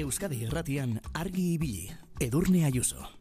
Euskadi Erratian argi ibili, Edurne Ayuso.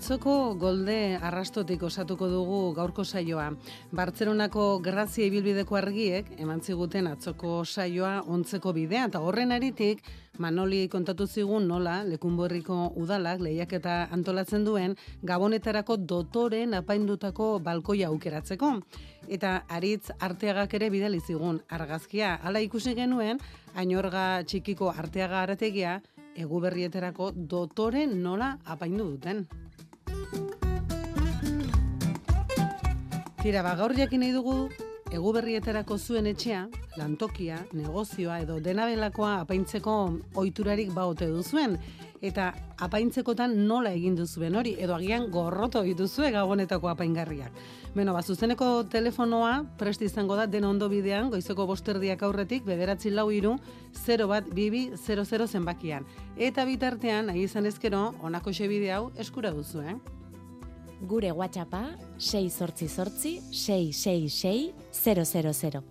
Atzoko golde arrastotik osatuko dugu gaurko saioa. Bartzeronako grazia ibilbideko argiek eman ziguten atzoko saioa ontzeko bidea eta horren aritik Manoli kontatu zigun nola Lekunborriko udalak lehiaketa antolatzen duen gabonetarako dotoren apaindutako balkoia aukeratzeko. Eta aritz arteagak ere bidali zigun argazkia. Hala ikusi genuen, ainorga txikiko arteaga arategia eguberrieterako dotore nola apaindu duten. Tira, ba, gaur jakin nahi dugu, eguberrietarako zuen etxea, lantokia, negozioa edo denabelakoa apaintzeko ohiturarik baote duzuen, eta apaintzekotan nola egin duzuen hori, edo agian gorroto dituzue gabonetako apaingarriak. Beno, ba, zuzeneko telefonoa prest izango da den ondo bidean, goizeko bosterdiak aurretik, bederatzi lau iru, 0 bat bibi 00 zenbakian. Eta bitartean, nahi izan ezkero, onako bide hau eskura duzu, eh? Gure WhatsAppa 6 sortzi sortzi 666 000.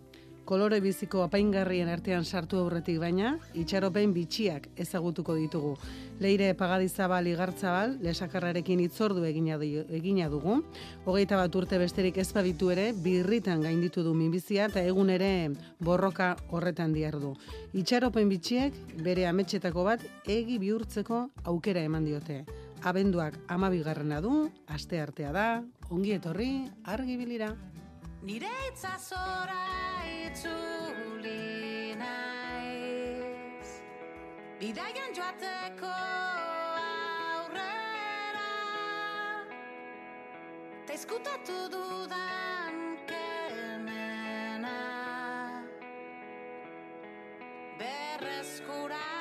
Kolore biziko apaingarrien artean sartu aurretik baina, itxaropen bitxiak ezagutuko ditugu. Leire pagadizabal igartzabal, lesakarrarekin itzordu egina, egina dugu. Hogeita bat urte besterik ez baditu ere, birritan gainditu du minbizia eta egun ere borroka horretan diardu. Itxaropen bitxiek bere ametxetako bat egi bihurtzeko aukera eman diote. Abenduak amabigarrena du, aste artea da, ongi etorri, argi bilira. Nire itzazora itzuli naiz. Bidaian joateko aurrera. Ta izkutatu dudan kemena. Berreskuratzera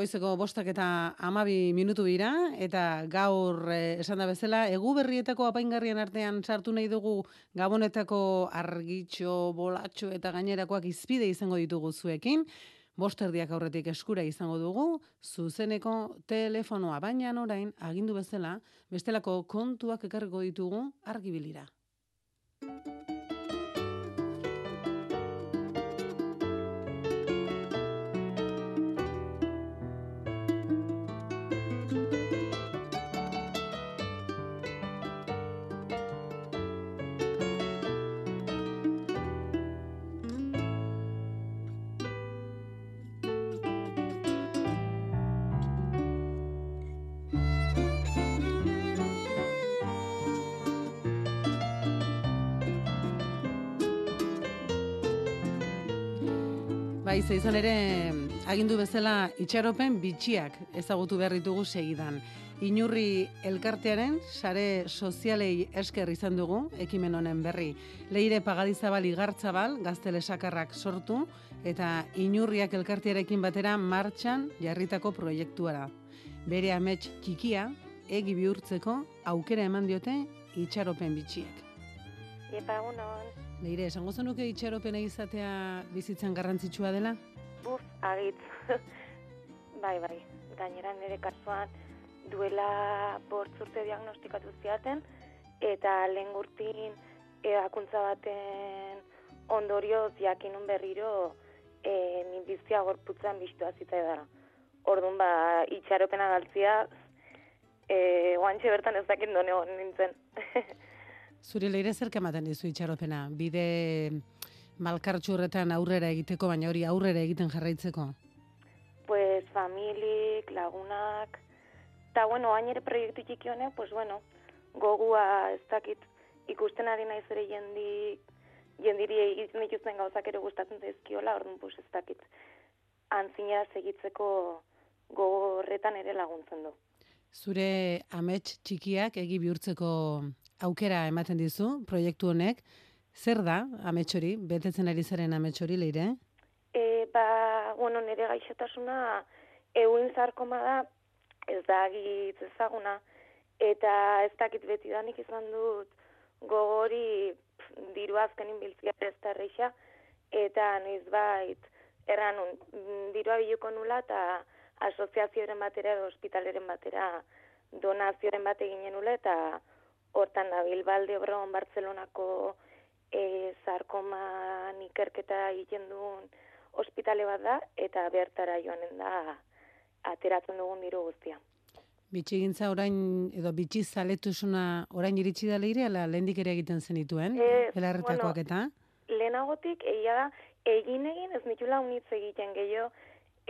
Goizeko bostak eta amabi minutu dira, eta gaur eh, esan da bezala, egu berrietako apaingarrien artean sartu nahi dugu gabonetako argitxo, bolatxo eta gainerakoak izpide izango ditugu zuekin. Bosterdiak aurretik eskura izango dugu, zuzeneko telefonoa baina orain agindu bezala, bestelako kontuak ekarriko ditugu argibilira. Bai, ze izan ere, agindu bezala itxaropen bitxiak ezagutu behar ditugu segidan. Inurri elkartearen sare sozialei esker izan dugu, ekimen honen berri. Leire pagadizabal igartzabal, gaztele sakarrak sortu, eta inurriak elkartearekin batera martxan jarritako proiektuara. Bere amets txikia, egi bihurtzeko aukera eman diote itxaropen bitxiek. Epa, egunon, Leire, esango zenuke itxaropena izatea bizitzan garrantzitsua dela? buf, agitz. bai, bai, gainera nire kasuan duela bortz urte diagnostikatu ziaten, eta lehen gurtin ebakuntza baten ondorioz jakinun berriro e, minbizia gorputzan biztua zita edara. Orduan, ba, itxaropena galtzia, e, oantxe bertan ez dakit done nintzen. Zure leire zerk ematen dizu itxaropena? Bide malkartxu horretan aurrera egiteko, baina hori aurrera egiten jarraitzeko. pues familik, lagunak, eta bueno, hain ere proiektu txiki honek, pues bueno, gogua ez dakit ikusten ari naiz ere jendik, jendiri egiten dituzten gauzak ere gustatzen zaizkiola, orduan pues ez dakit antzinera segitzeko gogo horretan ere laguntzen du. Zure amets txikiak egi bihurtzeko aukera ematen dizu, proiektu honek. Zer da amets hori, betetzen ari zaren amets hori leire? E, ba, bueno, nire gaixotasuna euin zarkoma da, ez da agitz ezaguna, eta ez dakit beti danik izan dut gogori pf, diru azkenin biltzia erreixa, eta noizbait erran nun, mm, dirua biluko nula eta asoziazioaren batera ospitaleren batera donazioaren bat eginen nula eta hortan da Bilbalde Obron Bartzelonako e, zarkoman ikerketa egiten duen ospitale bat da eta bertara joanen da ateratzen dugun diru guztia. Bitxigintza orain, edo bitxi zaletusuna orain iritsi da leire, ala lehendik ere egiten zenituen, Ez, belarretakoak bueno, eta? Lehenagotik egia da egin egin ez nitula unitz egiten gehiago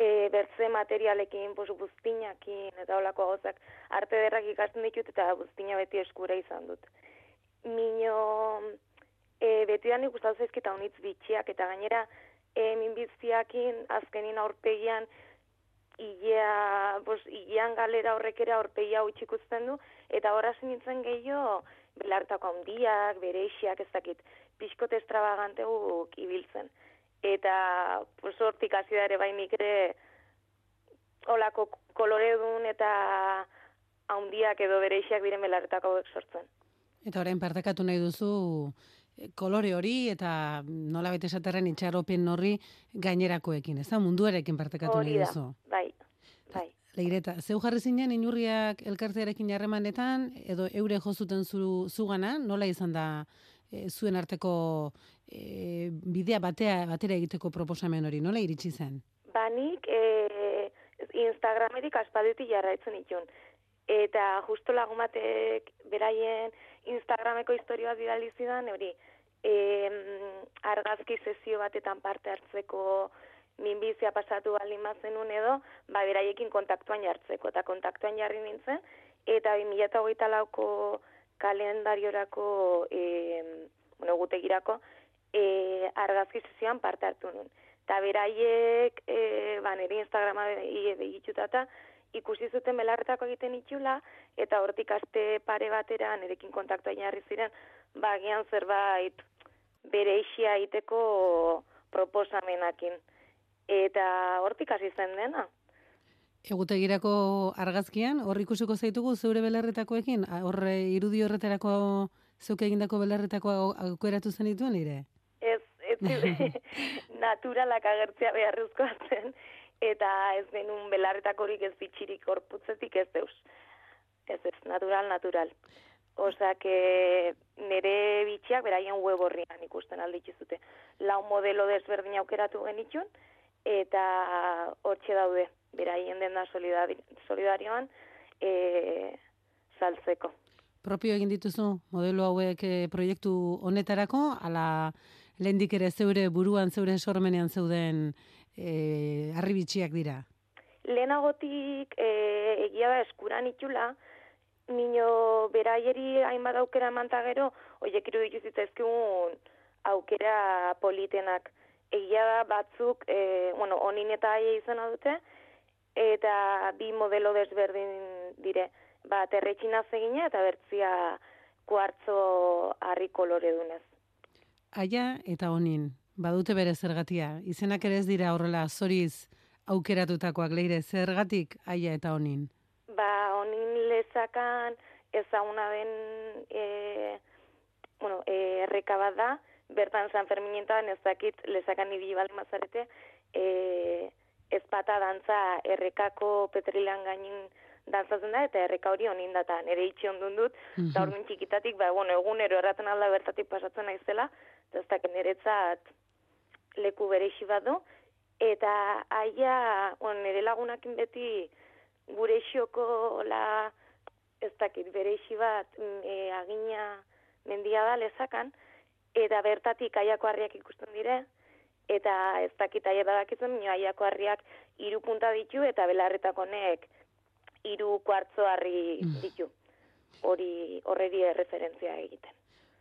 e, bertze materialekin, pues, buztinakin eta holako gauzak arte derrak ikasten ditut eta buztina beti eskura izan dut. Mino e, beti da nik gustatu zaizkita unitz bitxiak eta gainera e, minbiztiakin azkenin aurpegian ilea, pues, ilean galera horrek ere aurpegia ikusten du, eta horra nintzen gehiago belartako handiak, bereixiak, ez dakit, pixkot estrabagante guk ibiltzen. Eta, pues, hortik hasi da ere bainik ere olako koloredun eta handiak edo bereixiak diren belarretako hauek sortzen. Eta orain partekatu nahi duzu eh, kolore hori eta nola bete esaterren itxaropen horri gainerakoekin, ez da? Munduarekin partekatu Hori nahi da, duzu. bai, bai. Leireta, zeu jarri zinen inurriak elkartearekin harremanetan edo eure jozuten zu, zugana, nola izan da e, zuen arteko e, bidea batea batera egiteko proposamen hori, nola iritsi zen? Banik e, Instagrametik aspalditik jarraitzen itun. Eta justo lagun batek beraien Instagrameko historia bidali zidan, hori, e, argazki sesio batetan parte hartzeko minbizia pasatu baldin bazenun edo, ba, beraiekin kontaktuan jartzeko. Eta kontaktuan jarri nintzen, eta 2008 lauko kalendariorako, e, bueno, gutegirako, e, argazki sesioan parte hartu nun. Eta beraiek, e, ba, nire Instagrama begituta eta ikusi zuten belarretako egiten itxula, eta hortik aste pare batera nirekin kontaktua jarri ziren, ba, agian zerbait bere isia egiteko proposamenakin. Eta hortik hasi zen dena. Egutegirako argazkian, hor ikusiko zaitugu zeure belarretakoekin, A, hor eh, irudi horretarako zeuk egindako belarretako au- aukeratu zenituen ire? Ez naturalak agertzea beharrezkoa zen, eta ez denun belarretakorik ez bitxirik korputzetik ez deus. Ez ez, natural, natural. Osa, que nire bitxiak beraien web horrian ikusten aldituzute. Lau modelo desberdin aukeratu genitxun, eta hortxe daude, beraien denda solidari, solidarioan e, saltzeko. Propio egin dituzu modelo hauek eh, proiektu honetarako, ala lehendik ere zeure buruan, zeure sormenean zeuden eh, arribitxiak dira. Lehenagotik e, egia da eskuran itxula, Mino beraieri hainbat aukera emanta gero, oiek iruditu zitzaizkigun aukera politenak. Egia da batzuk, e, bueno, onin eta aia izena dute, eta bi modelo desberdin dire. Bat erretxina egina eta bertzia kuartzo harri kolore dunez. Aia eta honin, badute bere zergatia. Izenak ere ez dira horrela zoriz aukeratutakoak leire zergatik aia eta honin. Ba, honin lezakan ezaguna den e, bueno, e, erreka bat da, bertan San Ferminetan ez dakit lezakan ibili bali mazarete, e, ezpata dantza errekako petrilan gainin dantzatzen da, eta erreka hori honin data, nire itxe ondun dut, eta orduan txikitatik, ba, bueno, egunero erraten alda bertatik pasatzen naizela, ez dakit niretzat leku bereixi bat du, eta aia, bueno, nire lagunakin beti gure xioko la, ez dakit, bereixi bat mm, e, agina mendia da lezakan, eta bertatik aiako harriak ikusten dire, eta ez dakit aia badakitzen, minio aiako harriak hiru punta ditu, eta belarretako honek hiru kuartzo harri ditu. Hori horreri referentzia egiten.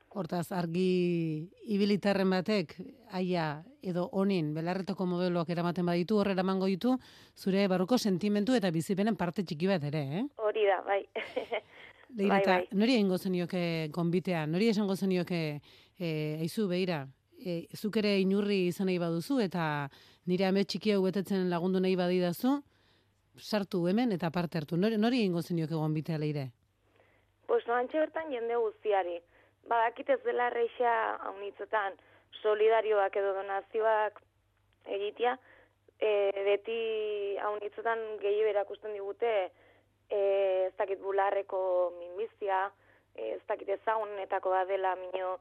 Hortaz, argi ibilitarren batek, aia edo honin, belarretako modeloak eramaten baditu, horrela emango ditu, zure barruko sentimentu eta bizipenen parte txiki bat ere, eh? Hori da, bai. Leire, Bai, bai. nori egingo zenioke konbitea, nori esango zenioke, e, aizu, beira, e, zuk ere inurri izan nahi baduzu, eta nire ame txiki hau betetzen lagundu nahi badidazu, sartu hemen eta parte hartu. Nori, nori egingo zenioke gonbitea leire? Pues noantxe bertan jende guztiari. Badakit ez dela erreixa haunitzetan solidarioak edo donazioak egitea, e, beti haunitzetan gehi berakusten digute e, ez dakit bularreko minbizia, e, ez dakit ezagunetako bat dela mino,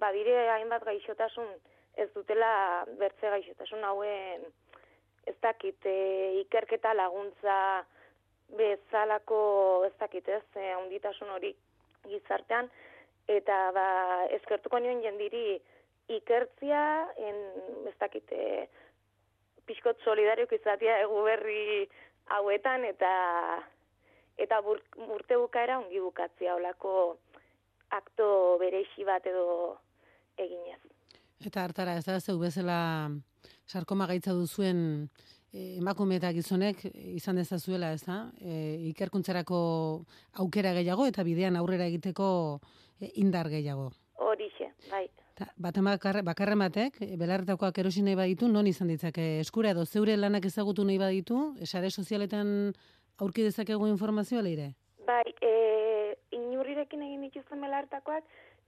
badire hainbat gaixotasun ez dutela bertze gaixotasun hauen ez dakit e, ikerketa laguntza bezalako ez dakit ez, e, handitasun hori gizartean, eta ba, eskertuko nion jendiri ikertzia, en, ez dakit, e, pixkot solidariok izatea egu berri hauetan, eta eta bur, urte bukaera ongi bukatzia olako akto bereixi bat edo eginez. Eta hartara, ez da, zeu bezala sarkoma gaitza duzuen eh, emakume eta gizonek eh, izan dezazuela, ez da? E, ikerkuntzarako aukera gehiago eta bidean aurrera egiteko eh, indar gehiago. Horixe, bai. Ta, baten bakarre, bakarren batek, eh, belarretakoak erosi nahi baditu, non izan ditzake eskura edo zeure lanak ezagutu nahi baditu, sare sozialetan aurki dezakegu informazioa leire? Bai, e, inurrirekin egin dituzten belartakoak,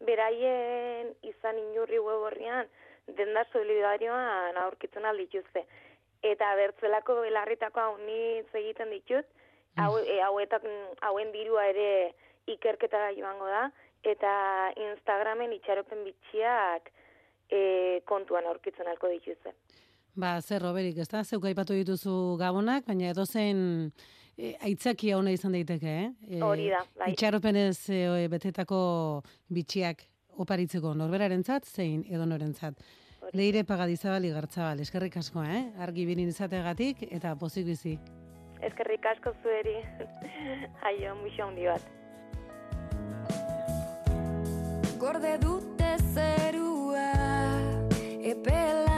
beraien izan inurri web horrian, denda solidarioan aurkitzen aldituzte. Eta bertzelako belarritako haunitz egiten ditut, hau, e, hauetak, hauen dirua ere ikerketara joango da, eta Instagramen itxaropen bitxiak e, kontuan aurkitzen alko dituzte. Ba, zer roberik, ez da? Zeuk aipatu dituzu gabonak, baina edozein e, aitzakia ona izan daiteke, eh? E, Hori da, bai. Itxaropenez e, betetako bitxiak oparitzeko norberarentzat zein edonorentzat. Leire pagadizabal igartzabal, eskerrik asko, eh? Argi binin izategatik eta pozik bizi. Eskerrik asko zueri, aio, muixo handi bat. Gorde dute zerua epelainoek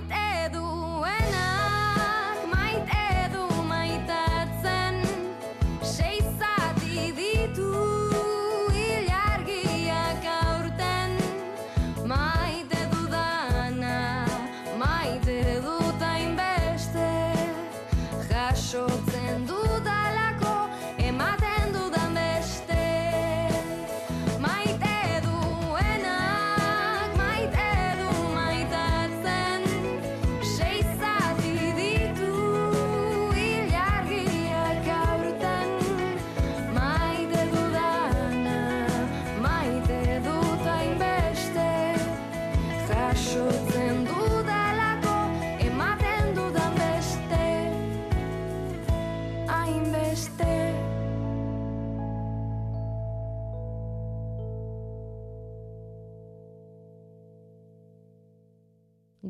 Maite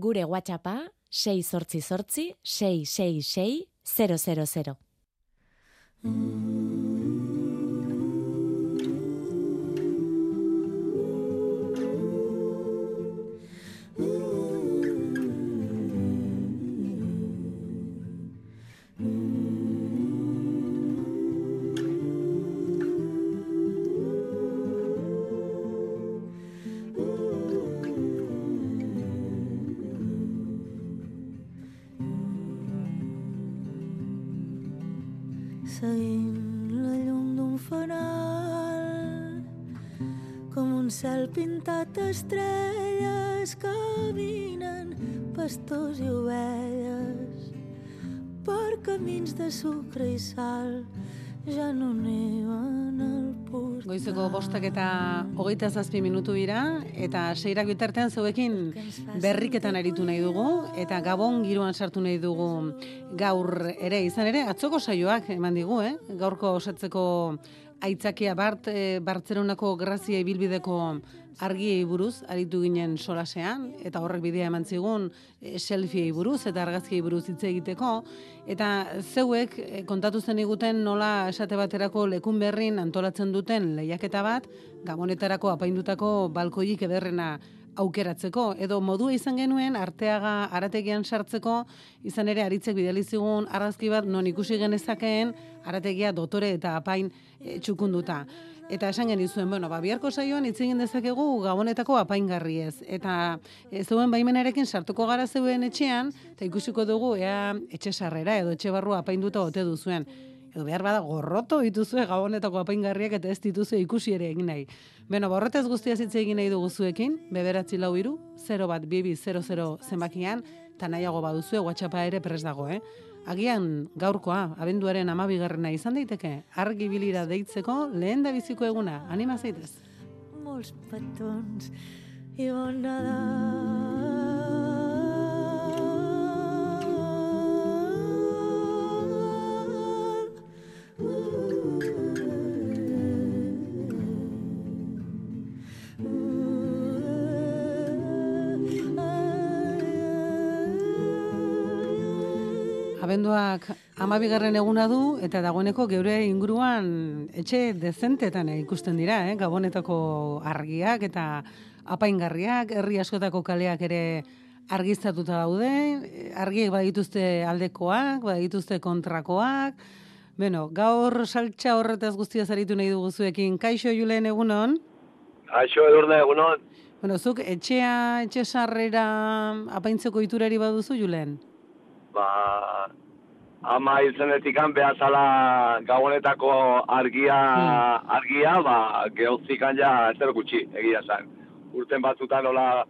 Gure WhatsAppa 688 666 000. seguint camins de sucre i sal ja no neven al portal. Goizeko bostak eta hogeita zazpi minutu dira, eta seirak bitartean zeuekin berriketan aritu nahi dugu, eta gabon giroan sartu nahi dugu gaur ere, izan ere, atzoko saioak eman digu, eh? gaurko osatzeko aitzakia bart, e, Bartzeronako grazia ibilbideko argiei buruz, aritu ginen solasean, eta horrek bidea eman zigun e, selfiei buruz eta argazkiei buruz hitz egiteko, eta zeuek e, kontatu zen iguten nola esate baterako lekun berrin antolatzen duten lehiaketa bat, gabonetarako apaindutako balkoik ederrena aukeratzeko, edo modua izan genuen arteaga arategian sartzeko, izan ere aritzek bidali zigun argazki bat non ikusi genezakeen arategia dotore eta apain e, txukunduta. Eta esan genizuen, bueno, ba, biharko saioan hitz egin dezakegu gabonetako apaingarriez. Eta e, zeuen baimenarekin sartuko gara zeuen etxean, eta ikusiko dugu, ea etxe sarrera edo etxe barrua apainduta ote duzuen. Edo behar bada gorroto dituzue gabonetako apaingarriak eta ez dituzue ikusi ere egin nahi. Beno, borretez guztia hitz egin nahi dugu zuekin, beberatzi lau iru, 0 bat bibi 00 zenbakian, eta nahiago baduzue WhatsAppa ere pres dago, eh? Agian gaurkoa, abenduaren amabigarrena izan daiteke, argi bilira deitzeko lehen da biziko eguna, anima zaitez. molts petons i bon Nadal. Abenduak amabigarren eguna du, eta dagoeneko geure inguruan etxe dezentetan ikusten dira, eh? gabonetako argiak eta apaingarriak, herri askotako kaleak ere argiztatuta daude, argiek badituzte aldekoak, badituzte kontrakoak, Beno, gaur saltxa horretaz guztia zaritu nahi dugu zuekin. Kaixo Julen egunon? Aixo edurne egunon. Bueno, zuk etxea, etxe sarrera apaintzeko iturari baduzu Julen? Ba, ama izenetikan behazala gabonetako argia, argia, ba, gehozikan ja ez dut gutxi, egia zan. Urten batzutan nola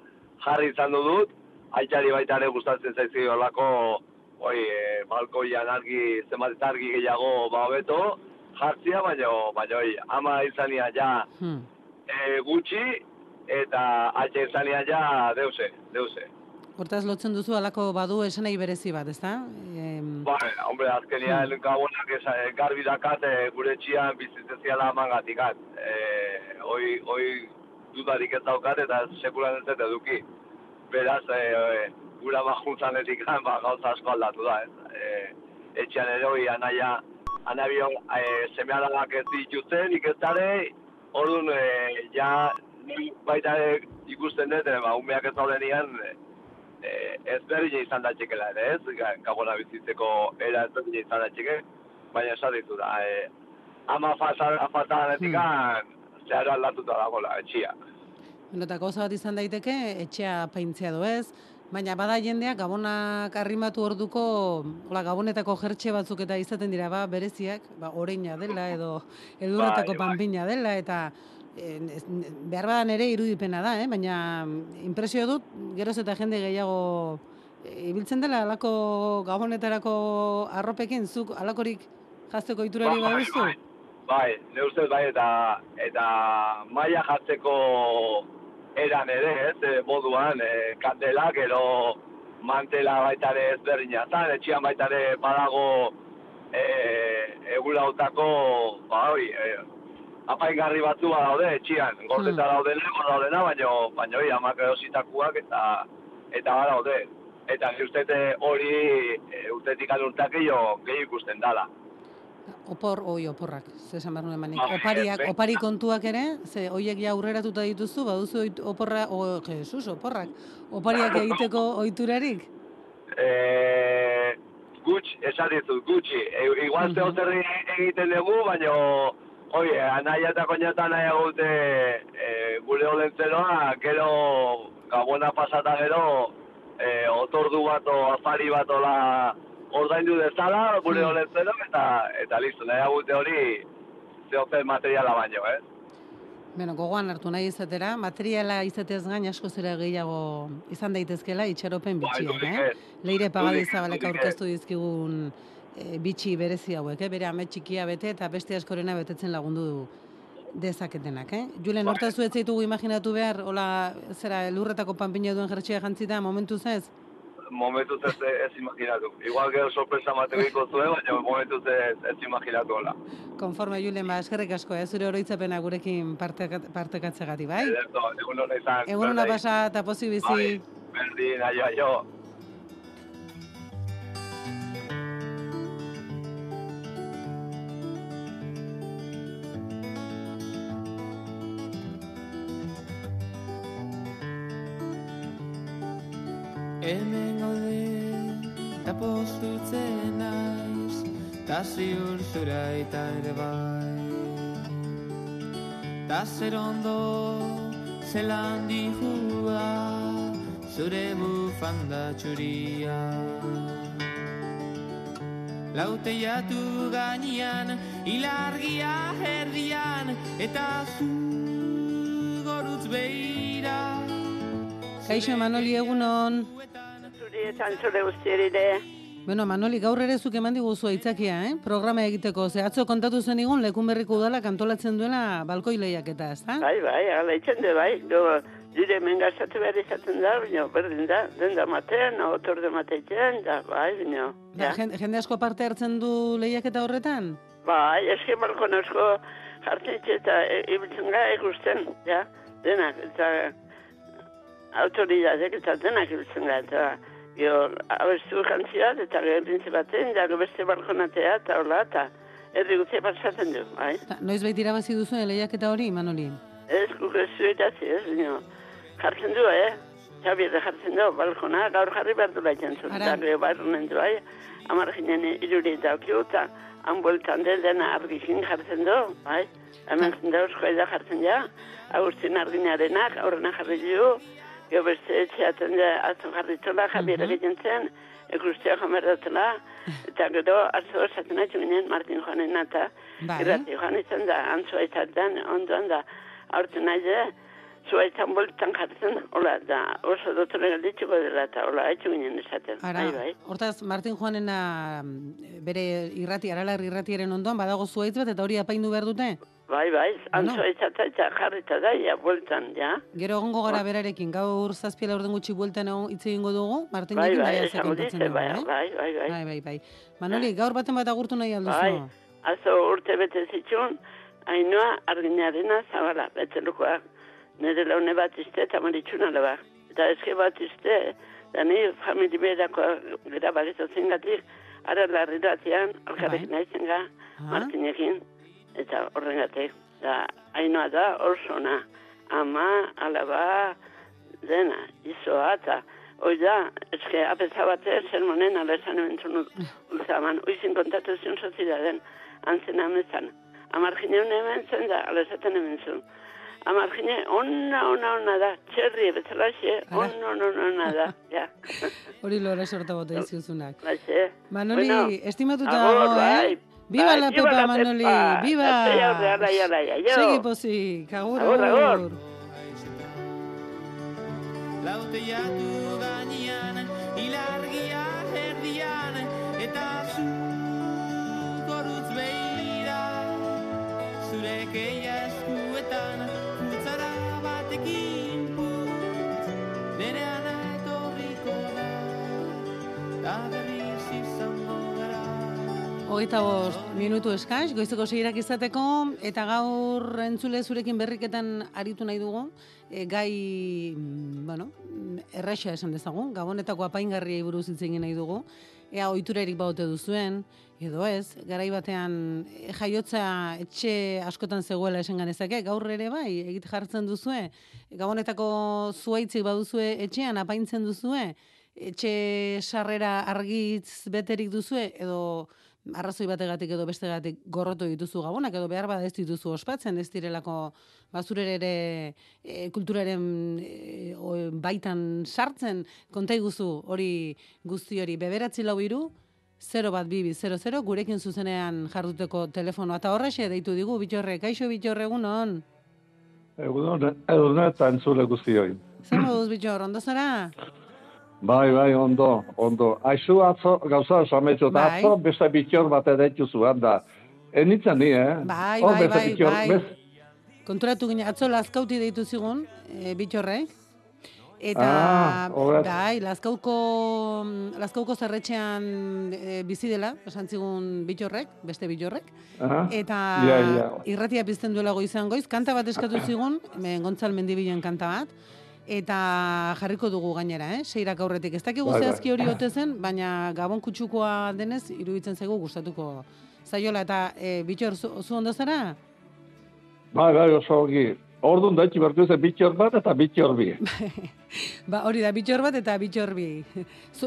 jarri izan du dut, aitzari baita ere gustatzen zaizki olako, oi, e, balkoian argi, zenbat eta argi gehiago ba hobeto, jartzia, baina, baina, oi, ama izania ja Hmm. e, gutxi, eta atxe izania ja deuse, deuse. Hortaz lotzen duzu alako badu esanai berezi bat, ezta? Em, Ba, hombre, azkenian hmm. gabonak eh, garbi dakat eh, gure etxian bizitzeziala amangatikat. Eh, hoi, hoi dudarik ez daukat eta sekulan ez eduki. Beraz, eh, gura bajuntzan ba, gauza asko aldatu da, ez? Eh, etxean ere hori anaia, anabio e, seme alabak ez dituzten, ikestare, orduan, e, ja, baita ikusten dut, e, ba, umeak ez daudenian, e, ez berdin izan da txekela ere, ez? Ga- Gabona bizitzeko era ez berdin izan da txeke, baina esan ditu da, e, ama falta, falta ganetikan, zeharo aldatuta dagoela, etxia. Bueno, eta gauza bat izan daiteke, etxea paintzea do ez, baina bada jendeak gabonak arrimatu orduko, hola, gabonetako jertxe batzuk eta izaten dira, ba, bereziak, ba, oreina dela edo edurretako Bai, bai. panpina dela, eta eh, behar badan ere irudipena da, eh? baina mm, impresio dut, geroz eta jende gehiago eh, ibiltzen dela alako gabonetarako arropekin, zuk alakorik jazteko iturari Bai, baduzu? bai, bai, ne ustez bai, eta, eta maila jartzeko eran ere, ez, e, moduan, e, kandelak, ero mantela baita ere ezberdina zan, etxian baita ere badago e, egulautako, ba, hori, e, apaingarri batzu badaude etxian, gordeta Hmm. daudena, gor daudena, baino, baino, hori, amak erositakoak eta, eta badaude. Eta ni uste dut hori e, urtetik gehiago gehi ikusten dala. Opor, oi, oporrak, ze esan behar nuen manik. Bai, Opariak, opari kontuak ere, ze hoiek ja aurreratuta dituzu, baduzu oporra, o, Jesus, oporrak, opariak egiteko ohiturarik? e, gutxi, esan dizut, gutxi. E, igual zeo zer egiten dugu, baino, oie, anaia eta koñata nahi egute e, gure olentzeroa, gero, gabona pasata gero, e, otordu bat o afari bat ola ordaindu dezala, gure Mm. olentzero, eta, eta listo, nahi egute hori, zeo zer materiala baino, eh? Beno, gogoan hartu nahi izatera, materiala izatez gain asko zera gehiago izan daitezkela itxaropen Bai, bitxiak, dudik eh? Leire pagadizabalek aurkeztu dizkigun e, bitxi berezi hauek, eh? bere ame txikia bete eta beste askorena betetzen lagundu dezaketenak, eh? Julen, Bai. hortaz zuetze ditugu imaginatu behar, hola, zera, lurretako panpina duen jertxea jantzita, momentuz ez? Momentuz ez, ez imaginatu. Igual gero sorpresa matekoiko zuen, baina momentuz ez, ez imaginatu hola. Konforme, Julen, ba, eskerrik asko, eh? zure oroitzapena gurekin parteka- partekatzegati, bai? Ederto, egun hona izan. Egun ona berdin. pasa eta pozi bizi. Bai, berdin, aio, aio. Ta ziur zura eta ere bai. Ta zer ondo, zelan dihua, zure bufanda txuria. Laute jatu gainean, ilargia herrian, eta zu gorutz beira. Kaixo, Manoli, egunon. Zuri esan zure guztieri Bueno, Manoli, gaur ere zuk eman diguzu aitzakia, eh? Programa egiteko. Ze atzo kontatu zen igun, lekun berriko udala kantolatzen duela balkoi lehiaketa, ez da? Bai, bai, ala itzen du, bai. Do, dire hemen gaztatu behar izaten da, bino, berdin da, den da matean, otor de mateitzen, da, bai, bino. Da, jende, jende asko parte hartzen du lehiaketa horretan? Bai, eski balkon asko jartzen itxe eta e, ibiltzen gara ikusten, ja, denak, eta autoridadek eta denak ibiltzen gara, eta jo, abestu jantziat, eta gero printzipaten, da gero beste balkonatea, eta hola, eta erdi guztia pasatzen du, bai. Noiz baita irabazi duzu lehiaketa hori, Manoli? Ez guk ez zuetazi, ez, bino, jartzen du, eh? Xabier jartzen du, balkona, gaur jarri behar du laitzen zuen, eta gero barrunen du, bai, amar ginen iruri daukio, eta han bueltan den dena argikin jartzen du, bai, hemen jende eusko da jartzen ja, Agustin arginarenak, aurrena jarri du, gero beste etxeaten da, atzo jarritula, Javier Mhm. egiten zen, ikustea jamerdatela, eta gero atzo esaten haitu ginen Martin Joanen eta Bai. irrati joan izan da, antzoa izaten, ondoan da, aurten nahi da, zuaitan boltan jartzen, hola, da, oso dotore galditzuko dela, eta hola, haitzu ginen esaten. Ara, Bai, bai. hortaz, Martin Joanena mm, bere irrati, aralar irratiaren ondoan, badago zuaitz bat, eta hori apaindu behar dute? Bai, bai, Bueno. antzoa izaten, eta jarrita da, ja, boltan, ja. Gero egongo gara berarekin, gaur zazpiela orden gutxi bueltan egon hitz egingo dugu, Martin Bai, bai, esango bai, eh? bai, bai, bai. Bai, bai, bai. Manoli, gaur baten bat agurtu nahi alduzu. Bai, azo urte bete zituen, hainoa arginarena zabala, betzelukoa. Nire laune bat izte eta maritxuna leba. Eta eske bat izte, da ni famili berako gara bagitu zengatik, ara larriratian, alkarrekin Bai. naizen ga, Ah. Martinekin, eta horrengatik, da, hainoa da, oso ona. Ama, alaba, dena, izoa, eta, hoi da, eske, apeza bate, sermonen, ala esan ementzun ulzaman, oizin kontatu zion sozidaden, antzen amezan. Amargine hone hemen zen da, ala esaten ementzun. Amargine, onna, onna, onna da, txerri, bezalaxe, onna, onna, onna, da, ja. Hori lora sorta bota iziuzunak. Laxe. Manoli, Bueno, estimatuta dago, bai. eh? Viva la Pepa, la Manoli, viva! Segi pozik, agur, Agur, agur. agur. Lauteiatu gainean, ilargia erdian, eta zu gorutz behira. Zure keia eskuetan, putzara batekin putz, nerean etorriko da, Hogeita bost minutu eskaz, goizeko segirak izateko, eta gaur entzule zurekin berriketan aritu nahi dugu, e, gai, mm, bueno, erraxa esan dezagun, gabonetako apaingarriai buruz hitz egin nahi dugu, ea oiturarik baute duzuen, edo ez, garai batean e, jaiotza etxe askotan zegoela esan ganezake, gaur ere bai, egit jartzen duzue, gabonetako zuaitzik baduzue etxean apaintzen duzue, etxe sarrera argitz beterik duzue, edo arrazoi bategatik edo bestegatik gorrotu dituzu gabonak, edo behar bada ez dituzu ospatzen, ez direlako bazurere ere e, kulturaren e, o- baitan sartzen, konta iguzu hori guzti hori, beberatzi lau iru, 0 bat bibi 00, gurekin zuzenean jarduteko telefonoa, eta horrexe deitu digu, bitxorre, kaixo bitxorre egunon, Egunon, egunon eta entzule guztioi. zer moduz bitxor, ondo zara? Bai, bai, ondo, ondo. Aizu atzo, gauza esametxo, eta Bai. atzo beste bitxor bat edetxu zuen da. Enitzen ni, eh? Bai, bai, bai, bitxor, bai. bez- Konturatu gine, atzo lazkauti deitu zigun, e, bitxorrek. Eta, Ah, bai, lazkauko, lazkauko zerretxean e, bizi dela, esan zigun bitxorrek, beste bitxorrek. Eta Ja, ja. irratia pizten duela goizan goiz, kanta bat eskatu zigun, gontzal mendibilen kanta bat, eta jarriko dugu gainera, eh? Seirak aurretik. Ez dakigu Bai, bai. zehazki hori ote zen, baina gabon kutsukoa denez, iruditzen zaigu gustatuko zaiola. Eta e, bitxor, zu, zu ondo zara? Bai, bai, oso ongi. Orduan da etxi bertu zen bitxor bat eta bitxor bi. Ba, hori da, bitxor bat eta bitxor bi.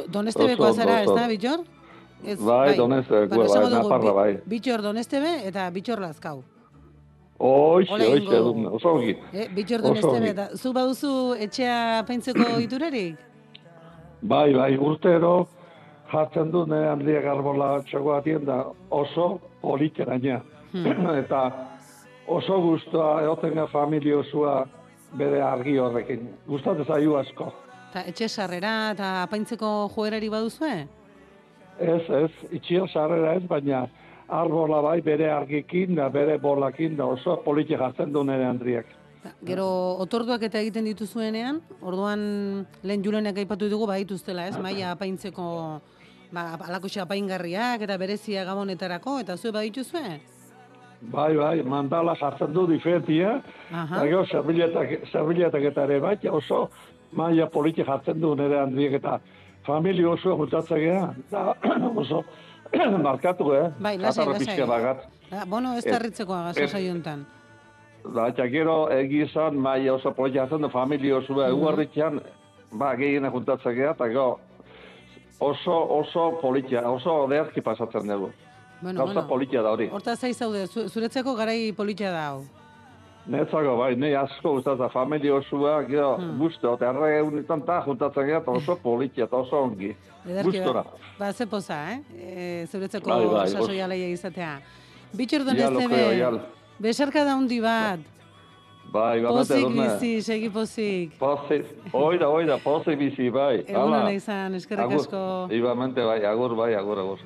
Donestebekoa zara, ez da, bitxor? Ez, Bai, bai, dugu, Nafarra, bi- bai. Bitxor donestebe eta bitxor lazkau. Oixe, oixe, edun, oso ongi. Eh, bitxor Oso donestebe, ongi. eta zu baduzu etxea paintzeko iturarik? Bai, bai, urtero jartzen du ne handiak arbola txago atien da oso polite gaina. Hmm. eta oso guztua egoten ga familia osua bere argi horrekin. Gustatzen zaiu asko. Eta etxe sarrera eta paintzeko joerari baduzue? Ez, ez, itxio sarrera ez, baina arbola bai bere argikin da, bere bolakin da oso polite jartzen du nire handriak. Gero otorduak eta egiten dituzuenean, orduan lehen julenak aipatu dugu badituztela, ez? Maia apaintzeko ba, alako apaingarriak eta berezia gabonetarako, eta zue badituzue? Bai, bai, mandala jartzen du diferentia, Aha. gero zerbiletak, eta ere bai, oso maia politi jartzen du nire handriek eta familia oso juntatzen gea, eta oso markatu, eh? Bai, lasai, lasai. pixka bagat. Da, bono, ez tarritzeko ez- saiontan. Da, eta gero egizan maia oso politi jartzen du familia oso Mhm. eguarritxean, ba, gehiena juntatzen gea, eta gero oso, oso politia, oso derki pasatzen dugu. Bueno, Gauza bueno. politia da hori. Horta zai zaude, zu- zuretzako garai politia da hau. Netzako, bai, ne asko gustatzen, familia osua, gero, Hmm. gusto, eta erre unitan ta juntatzen gara, eta oso politia, eta oso ongi. Gustora. ba, ba ze poza, eh? E, zuretzako Bai, bai, sasoia leia izatea. Bitxor ja. besarka da hundi bat, Bai, ba, pozik dune. bizi, segi pozik. Pozik, oida, oida, pozik bizi, bai. Egun Hala. hona izan, eskerrik Agur. asko. Ibamente, bai, agur, bai, agur, agur.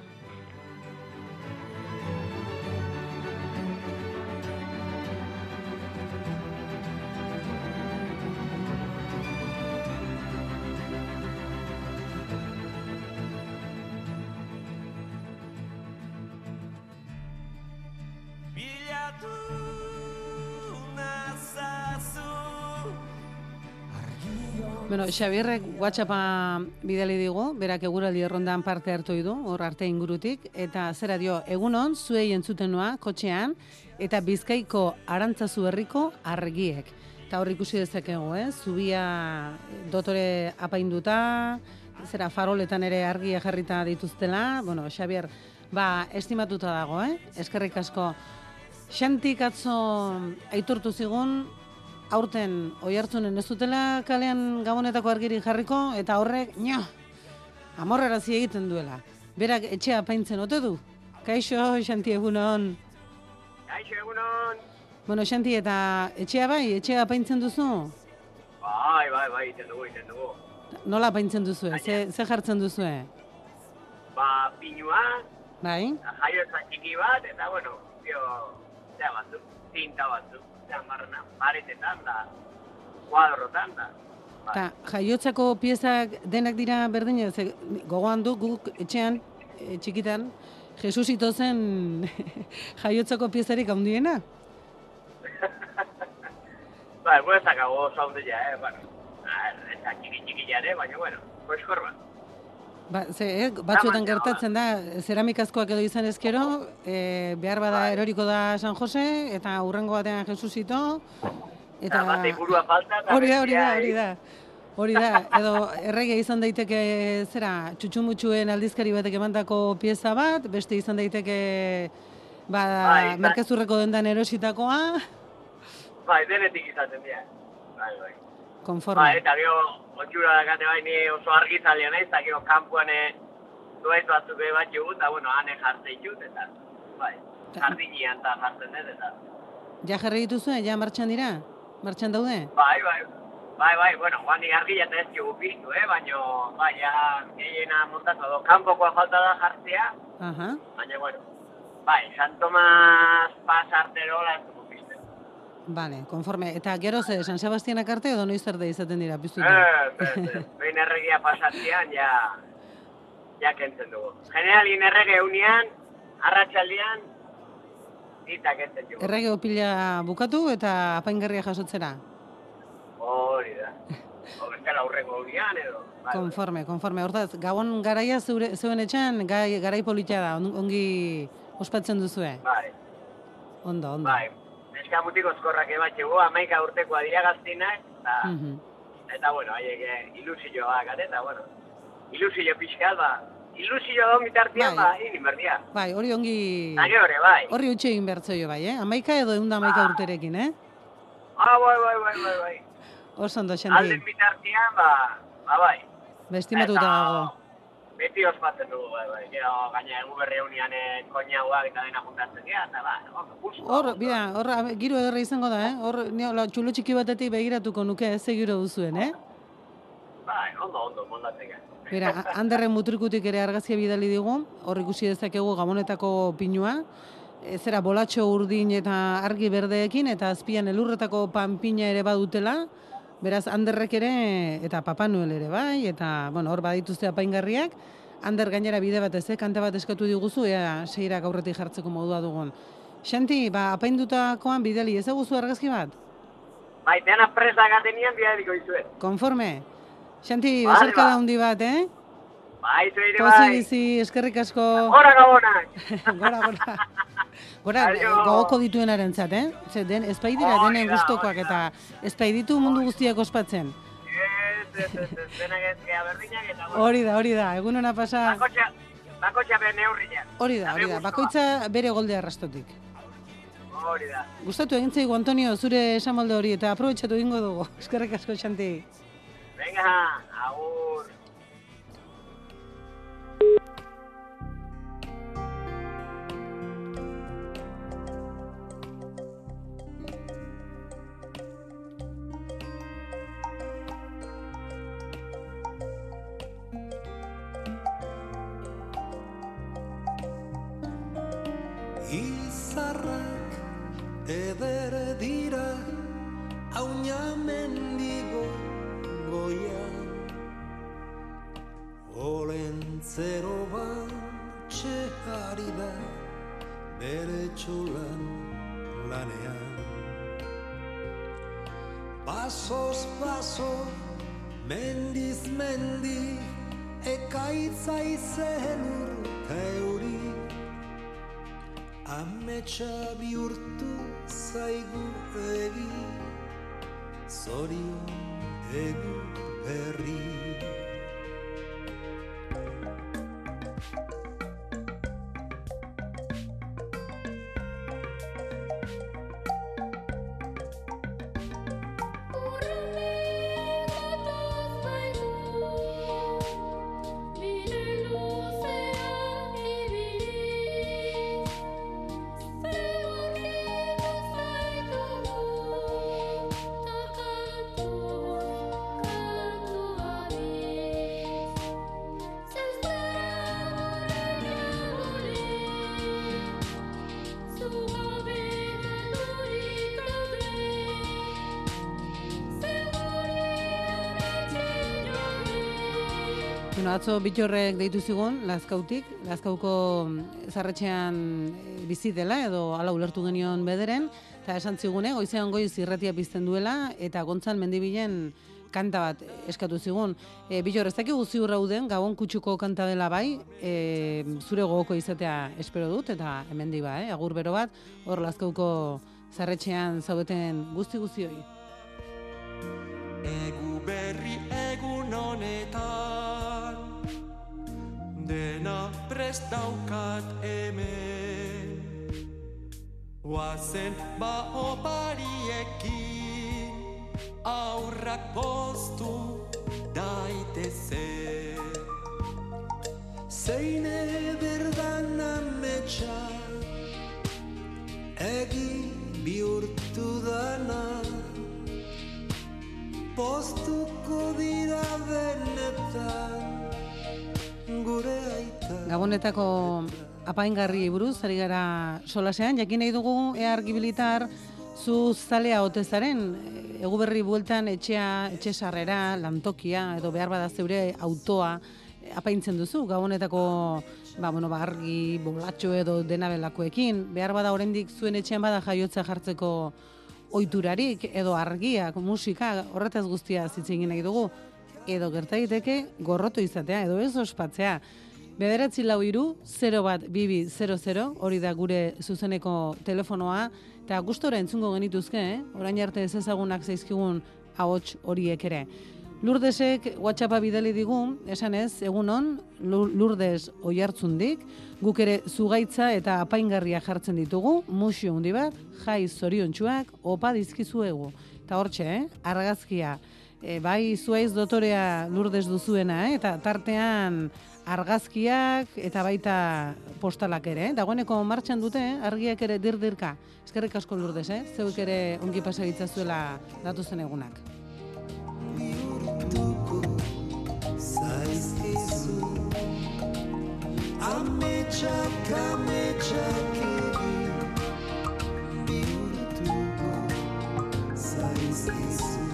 Xabierrek WhatsAppa bidali digu, berak eguraldi errondan parte hartu du, hor arte ingurutik, eta zera dio, egunon, zuei entzuten noa, kotxean, eta bizkaiko arantzazu herriko argiek. Eta hor ikusi dezakegu, eh? zubia dotore apainduta, zera faroletan ere argia jarrita dituztela, bueno, Xabier, ba, estimatuta dago, eh? eskerrik asko. Xantik atzo aitortu zigun, aurten oi ez dutela kalean gabonetako argiri jarriko, eta horrek, nio, amorrarazi egiten duela. Berak etxea apaintzen ote du? Kaixo, Xanti egunon. Kaixo egunon. Bueno, Xanti, eta etxea bai, etxea apaintzen duzu? Bai, bai, bai, iten dugu, iten dugu. Nola apaintzen duzu, ze, ze jartzen duzu? Ba, pinua, Bai? jaiotza txiki bat, eta bueno, bio, zea batzuk, tinta batzuk, zea marrena, paretetan da, kuadrotan da. Ta, jaiotzako piezak denak dira berdina, ze gogoan du guk etxean, e, txikitan, Jesusito zen jaiotzako piezarik handiena. Ba, ez ez dakago oso handia, eh, bueno, eta txiki txiki jare, baina bueno, koskor bat. Ba, ze, eh, batzuetan gertatzen da, zeramikazkoak edo izan ezkero, e, behar bada eroriko da San Jose, eta urrengo batean Jesusito, eta... Hori da, hori da, hori da. Hori da, edo errege izan daiteke, zera, txutxumutxuen aldizkari batek emandako pieza bat, beste izan daiteke, ba, Bai, izan- merkezurreko dendan erositakoa, Bai, denetik izaten dira. Bai, bai. konforme. Ba, eta gero, otxura dakate bai, ni oso argizalea naiz, eta gero kanpoan eh, duet batzuk ere bat jugu, eta bueno, hane jartzen jut, eta, bai, jardinian eta jartzen dut, eta, Ja jarri dituzu, ja martxan dira? Martxan daude? bai, bai, bai, bai, bueno, guan ni argila eta ez jugu piztu, eh, baino, bai, ja, gehiena montatu, edo, kanpokoa falta da jartzea, Aha. baina, bueno, bai, San Tomas pasarterola Vale, konforme. Eta gero ze, San Sebastianak arte edo noiz arte izaten dira, ez, ez, behin erregia pasatzean, ja, ja kentzen dugu. Generalin errege unian, arratsaldean Eta kentzen dugu. Errege opila bukatu eta apaingarria jasotzera. Hori da. O bestela aurreko unian edo. Bai, Konforme, konforme. Hortaz, gabon garaia zeure, zeuen etxean gai, garai politia da, on- ongi ospatzen duzue. Bai, Ondo, ondo. bai. Neska mutiko eskorrak ebatxegu, amaika urtekoa dira gaztinak, eta, Mhm. eta bueno, haiek eh, ilusioa gare, eta bueno, ilusio pixkat, ba, ilusio da bitartean, ba, egin berdia. Bai, hori ongi... Gero ere, bai. Horri utxe egin zaio bai, eh? Amaika edo eunda amaika urterekin, eh? Ah, bai, bai, bai, bai, bai. Oso ondo, Xanti. Alden bitartean, ba, ba, bai. Bestimatuta dago. Beti ospatzen dugu, bai, bai. Gero, gaina egu berri eunian eh, koinauak eta dena juntatzen dira, eta ba. Hor, bida, hor, giro ederra izango da, eh? Hor, ni hola, txulo txiki batetik begiratuko nuke, ez giro duzuen, eh? Bai, ondo, ondo, moldatzeka. Bera, handerren mutrikutik ere argazia bidali digu, hor ikusi dezakegu gabonetako pinua, e, zera bolatxo urdin eta argi berdeekin, eta azpian elurretako panpina ere badutela, beraz, handerrek ere, eta Papa Noel ere bai, eta, bueno, hor badituzte apaingarriak, hander gainera bide bat ez, eh, kanta bat eskatu diguzu, ea seira gaurretik jartzeko modua dugun. Xanti, ba, apaindutakoan bidali, ez eguzu argazki bat? Bai, dena presa gatenian bidaliko izuet. Konforme? Xanti, Vale, besarkada ba. handi bat, eh? Bai, zuire Pozi bai. bizi, eskerrik asko. Gora gabonak. gora, gora. Gora, Aio. gogoko dituenaren zat, eh? Ze den, espai dira Hori denen gustokoak eta espai ditu mundu guztiak ospatzen. Ez, ez, ez, ez, denak ez gea berdinak eta bueno. Hori da, hori da, egun hona pasa, Bakotxa, bakotxa bere neurrian. hori da, hori da, bakoitza bere golde arrastotik. Hori da. Gustatu egin zaigu, Antonio, zure esamolde hori, eta aprobetxatu egingo dugu. Eskerrik asko, Xanti. Venga, agur. Izarrak eder dira Auña mendigo goia. Olentzero batxe ari da Bere txulan lanean. Pasos paso Mendiz mendi ekaitza izen urte euri Ametsa bihurtu zaigu egi Zorion egu berri Bueno, atzo bitxorrek deitu zigun, Lazkautik, Lazkauko mm, zarretxean eh, bizi dela, edo hala ulertu genion bederen, eta esan zigune, goizean goiz irratia pizten duela, eta gontzan mendibilen kanta bat eskatu zigun. E, bitxor, ez dakigu ziur rauden, gabon kutsuko kanta dela bai, e, zure gogoko izatea espero dut, eta hemen diba, eh? agur bero bat, hor Lazkauko zarretxean zaudeten guzti guztioi. Egu Dena prest daukat hemen. Oazen ba opariekin Aurrak poztu daitezen. Zein ederdan ametsa Egi bihurtu dana. Postuko dira benetan Gabonetako apaingarri buruz, ari gara solasean, jakin nahi dugu ea argibilitar zu zalea otezaren, egu berri bueltan etxea, etxe sarrera, lantokia, edo behar bada zeure autoa, apaintzen duzu, gabonetako ba, bueno, ba, argi, bolatxo edo dena belakoekin, behar bada oraindik zuen etxean bada jaiotza jartzeko oiturarik, edo argiak, musika, horretaz guztia zitzegin nahi dugu, edo gerta daiteke gorroto izatea, edo ez ospatzea. Bederatzi lau iru, 0 bat bibi 00, hori da gure zuzeneko telefonoa, eta gustora entzungo genituzke, eh? orain arte ez ezagunak zaizkigun ahots horiek ere. Lurdesek WhatsAppa bidali digu, esan ez, egunon, Lu- Lurdes oihartzundik, guk ere zugaitza eta apaingarria jartzen ditugu, musio handi bat, jai zoriontsuak, opa dizkizuegu. Eta hortxe, eh? argazkia, e, bai zuaiz dotorea Lurdes duzuena, eh? eta tartean argazkiak eta baita postalak ere, eh? dagoeneko martxan dute, eh? argiak ere dirdirka. Eskerrik asko Lurdes, eh? zeuk ere ongi pasagitza zuela datuzen egunak. zaizkizu Ametsak, ametsak egin bihurtuko zaizkizu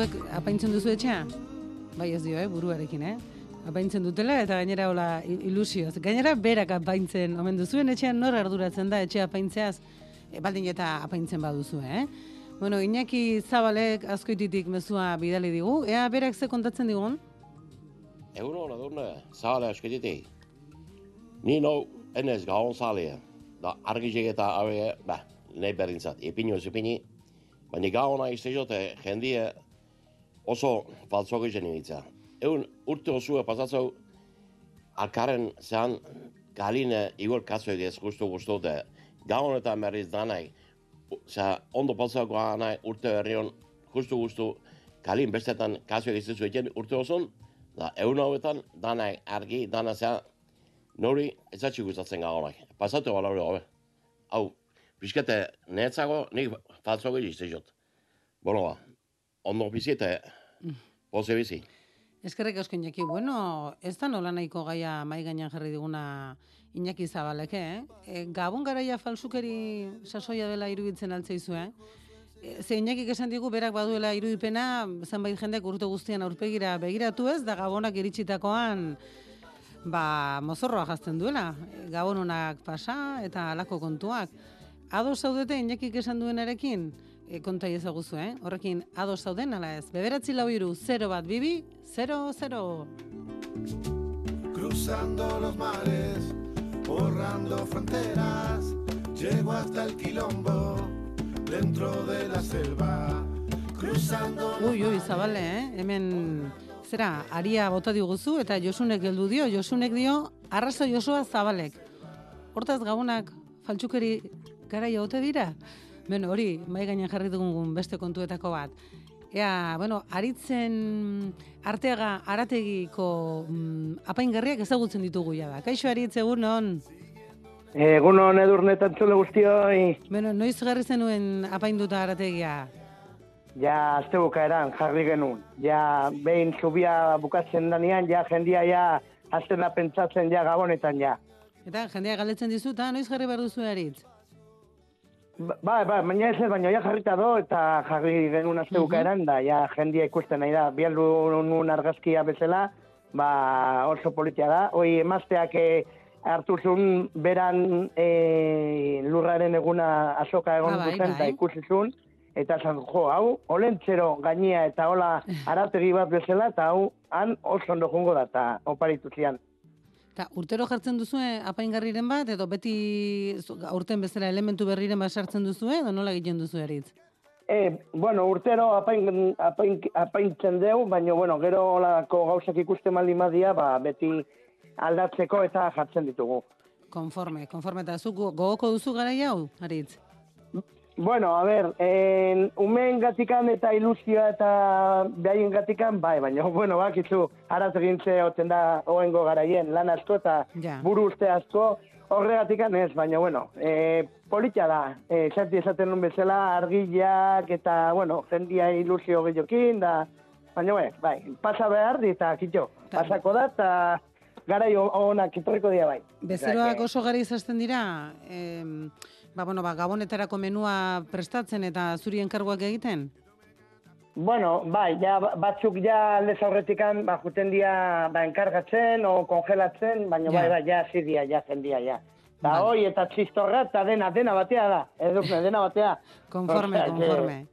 zuek apaintzen duzu etxea? Bai ez dio, eh, buruarekin, eh? Apaintzen dutela eta gainera hola il- ilusioz. Gainera berak apaintzen omen duzuen etxean nor arduratzen da etxea apaintzeaz, e, baldin eta apaintzen baduzu, eh? Bueno, Iñaki Zabalek azkoititik mezua bidali digu. Ea berak ze kontatzen digun? Egun hona durne, zale asketitik. Ni no, enez gahon zalea. Da argizek eta haue, ba, nahi berdintzat, ipini oso ipini. Baina gahona iztezote jendie oso faltzoko izan imitza. Egun urte osua pasatzau, alkaren zean galine igor katzu egiz guztu guztu de. Gahonetan berriz danai, Osea, ondo pasatzako anai urte berrion, justu guztu, kalin bestetan kasu egizu zueten urte oson, da egun hauetan, dana argi, dana zea, nori ezatxik gustatzen gagonak. Pasatu bala hori gabe. Hau, pixkete, nehetzago, nik faltzo gehi iztezot. Bueno, ba, ondo bizi eta poze bizi. Eskerrik asko Iñaki. Bueno, ez da nola nahiko gaia mai gainean jarri diguna Iñaki Zabalek, eh? E, Gabon garaia falsukeri sasoia dela iruditzen altzeizu, eh? E, Ze Iñakik esan digu berak baduela irudipena zenbait jendek urte guztian aurpegira begiratu ez, da Gabonak iritsitakoan ba, mozorroa jazten duela. E, Gabonunak pasa eta halako kontuak. Ados zaudete Iñakik esan duenarekin? E, konta ezaguzu, eh? Horrekin ados zauden ala ez. Beberatzi lau iru, 0 bat bibi, 0, 0. Cruzando los mares, borrando fronteras, llego hasta el quilombo, dentro de la selva, cruzando Ui, ui, zabale, eh? Hemen, zera, aria bota diguzu eta Josunek heldu dio. Josunek dio, arrazo Josua zabalek. Hortaz gabonak faltsukeri garaia ote dira? Beno, hori, mai gainean jarri dugun beste kontuetako bat. Ea, bueno, aritzen arteaga arategiko mm, apaingarriak ezagutzen ditugu jada. Kaixo aritz, egun non? Egun hon edurnetan txule guztioi, Bueno, noiz jarri zenuen apainduta arategia? ja azte bukaeran jarri genuen. Ja behin zubia bukatzen danean, ja jendia ja aztena pentsatzen ja gabonetan ja. Eta jendea galdetzen dizu, eta noiz jarri behar duzu aritz? Ba, ba, baina ez baina ja jarrita do, eta jarri genuen azte bukaeran, da, ja jendia ikusten nahi da. Bialdu nun argazkia bezala, ba, oso politia da. Hoi emazteak eh, hartu zuen beran eh, lurraren eguna azoka egon bai, duzen, bai. eta ikusi zuen, eta esan, jo, hau, olentzero gainia eta hola arategi bat bezala, eta hau, han oso ondo jungo da, eta oparitu zian. Eta urtero jartzen duzue apaingarriren bat, edo beti zu- aurten bezala elementu berriren bat sartzen duzue, edo nola egiten duzu eritz? E, bueno, urtero apain, apain, apaintzen deu, baina, bueno, gero olako gauzak ikusten baldin badia, ba, beti aldatzeko eta jartzen ditugu. Konforme, konforme, eta zuk gogoko duzu gara hau, aritz? Bueno, a ber, en, umeen gatikan eta ilusioa eta behaien gatikan, bai, baina, bueno, bakizu, araz egintze oten da oengo garaien, lan asko eta Ja. buru uste asko, horregatikan ez, baina, bueno, e, politia da, e, esati esaten nun bezala, argiak eta, bueno, jendia ilusio gehiokin, da, baina, bai, bai, pasa behar di eta kitxo, pasako da, eta garai honak etorriko dira bai. Bezeroak oso gara izasten dira, em, ba, bueno, ba, gabonetarako menua prestatzen eta zuri enkarguak egiten? Bueno, bai, ja, batzuk ja aldez aurretikan, ba, juten dia, ba, enkargatzen, o kongelatzen, baina Ja. bai, bai, ja, zidia, ja, jendia, ja. Ta hoi, eta txistorra, eta dena, dena batea da, edo, dena batea. Konforme, Osea, que- konforme.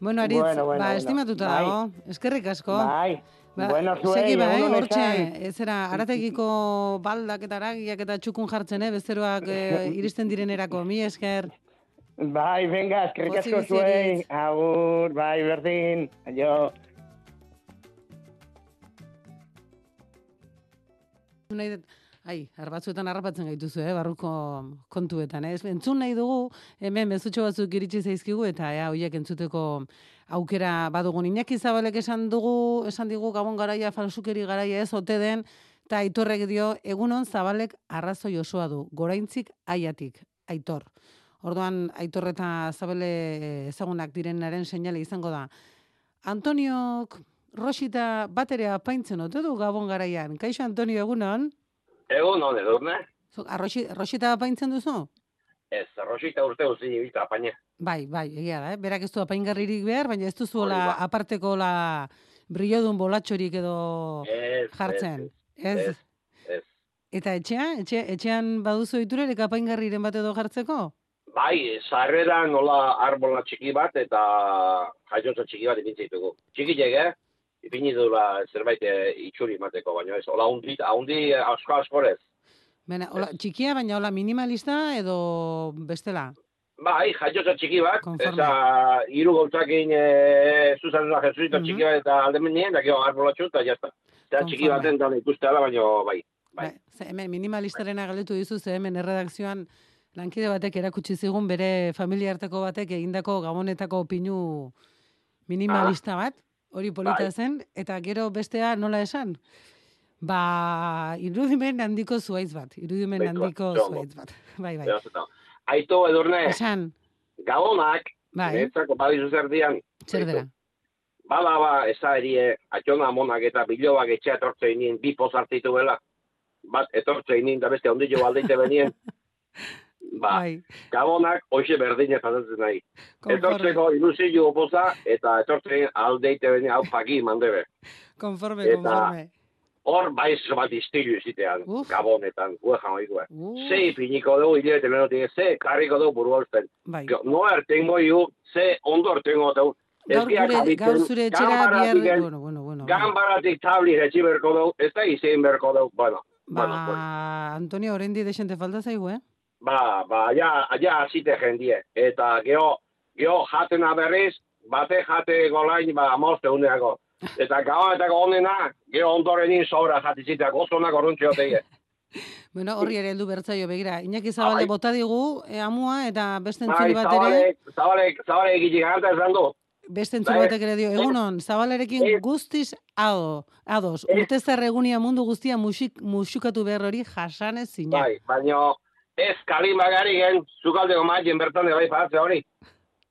Bueno, Aritz, Bueno, bueno, ba, estimatuta Bai. dago, eskerrik asko. Bai, Ba, bueno, zuei, segi ba, eh, hortxe, zera, arategiko baldak eta aragiak eta txukun jartzen, eh, bezeroak eh, iristen direnerako, mi esker. Bai, venga, eskerrik asko zuei, agur, bai, berdin, aio. ai, batzuetan harrapatzen gaituzu, eh, barruko kontuetan, eh? Entzun nahi dugu, hemen mezutxo batzuk iritsi zaizkigu, eta ea, hoiek entzuteko aukera badugun. Iñaki Zabalek esan dugu, esan digu gabon garaia, falsukeri garaia ez ote den, eta aitorrek dio, egunon Zabalek arrazoi osoa du, goraintzik aiatik, aitor. Orduan, aitor eta Zabale ezagunak direnaren seinale izango da. Antoniok Rosita baterea apaintzen ote du gabon garaian. Kaixo Antonio egunon? Egun hon edurne? Arroxi, Rosita apaintzen duzu? Ez, rosita urte uzin ibilta apaine. Bai, bai, egia da, eh? Berak ez du apaingarririk behar, baina ez duzu Hori hola ba. aparteko la brillodun bolatxorik edo Ez, jartzen. ez, Ez? ez. Eta etxea, etxe, etxean baduzu iturerek apaingarriren bat edo jartzeko? Bai, sarreran nola arbola txiki bat eta jaiotza txiki bat ipintze ditugu. Txikilek, eh? Ipini dula zerbait eh, itxuri mateko, baina ez, hola hundi, hundi asko askorez. Bena, hola, txikia, baina hola minimalista edo bestela? Bai, jaiotza txiki bat, Konforme. eta hiru gautzakin e, zuzan da jesuita Mhm. txiki bat eta aldemenien, da gero arbolatxu eta jazta. Eta txiki Konforme. baten da ikuste ala, baina bai. Bai. Ze hemen minimalistarena galdetu dizu, ze hemen erredakzioan lankide batek erakutsi zigun bere familia arteko batek egindako gabonetako pinu minimalista bat, hori polita Bai. zen, eta gero bestea nola esan? Ba, irudimen handiko zuaitz bat, irudimen handiko zuaitz bat. Bai, bai. Eta. Aito edurne, Esan, gabonak, bai, netzako badizu zer dian, zer dela? Bada ba, eza erie, atxona monak eta bilobak etxea etortzen nien bi poz hartituela. bat etortzein da beste ondillo aldeite benien, ba, Bai. gabonak hoxe berdine pasatzen nahi. Etortzeko ilusio oposa, eta etortzein aldeite benien hau pagi mandebe. Konforme, Eta- konforme. Hor baiz bat istilu izitean, gabonetan, gue jan oikue. Uf. Ze ipiniko dugu, hilete menotik, ze karriko dugu buru hausten. Bai. No ertengo iu, ze ondo ertengo dugu. Gaur, gure, gaur zure etxera bihar... Bueno, bueno, bueno. Ganbaratik tabli etxi berko dugu, ez da izein berko dugu, bueno. Ba, Bueno, pues, Antonio, orendi desente falta zaigu, eh? ba, ba, ja, ja hasite jendie. Eta geho, geho jatena berriz, bate jate golain, ba, amoste uneako. Eta gaoetako onena, geho ondorenin sobra jatiziteak, oso onak orruntxeo teie. Bueno, horri ere heldu bertzaio begira. Iñaki Zabalde Bai. bota digu, e, amua, eta beste Bai, entzule bat ere, zabalek, zabalek, zabalek esan du. beste entzule Bai. batek ere dio, egunon, Zabalerekin guztiz ado, ados, Ez. urte zer egunia mundu guztia musik, musukatu behar hori jasanez zina. Bai, baina ez kalimagari gen, zukaldeko maien bertan bai paratze hori.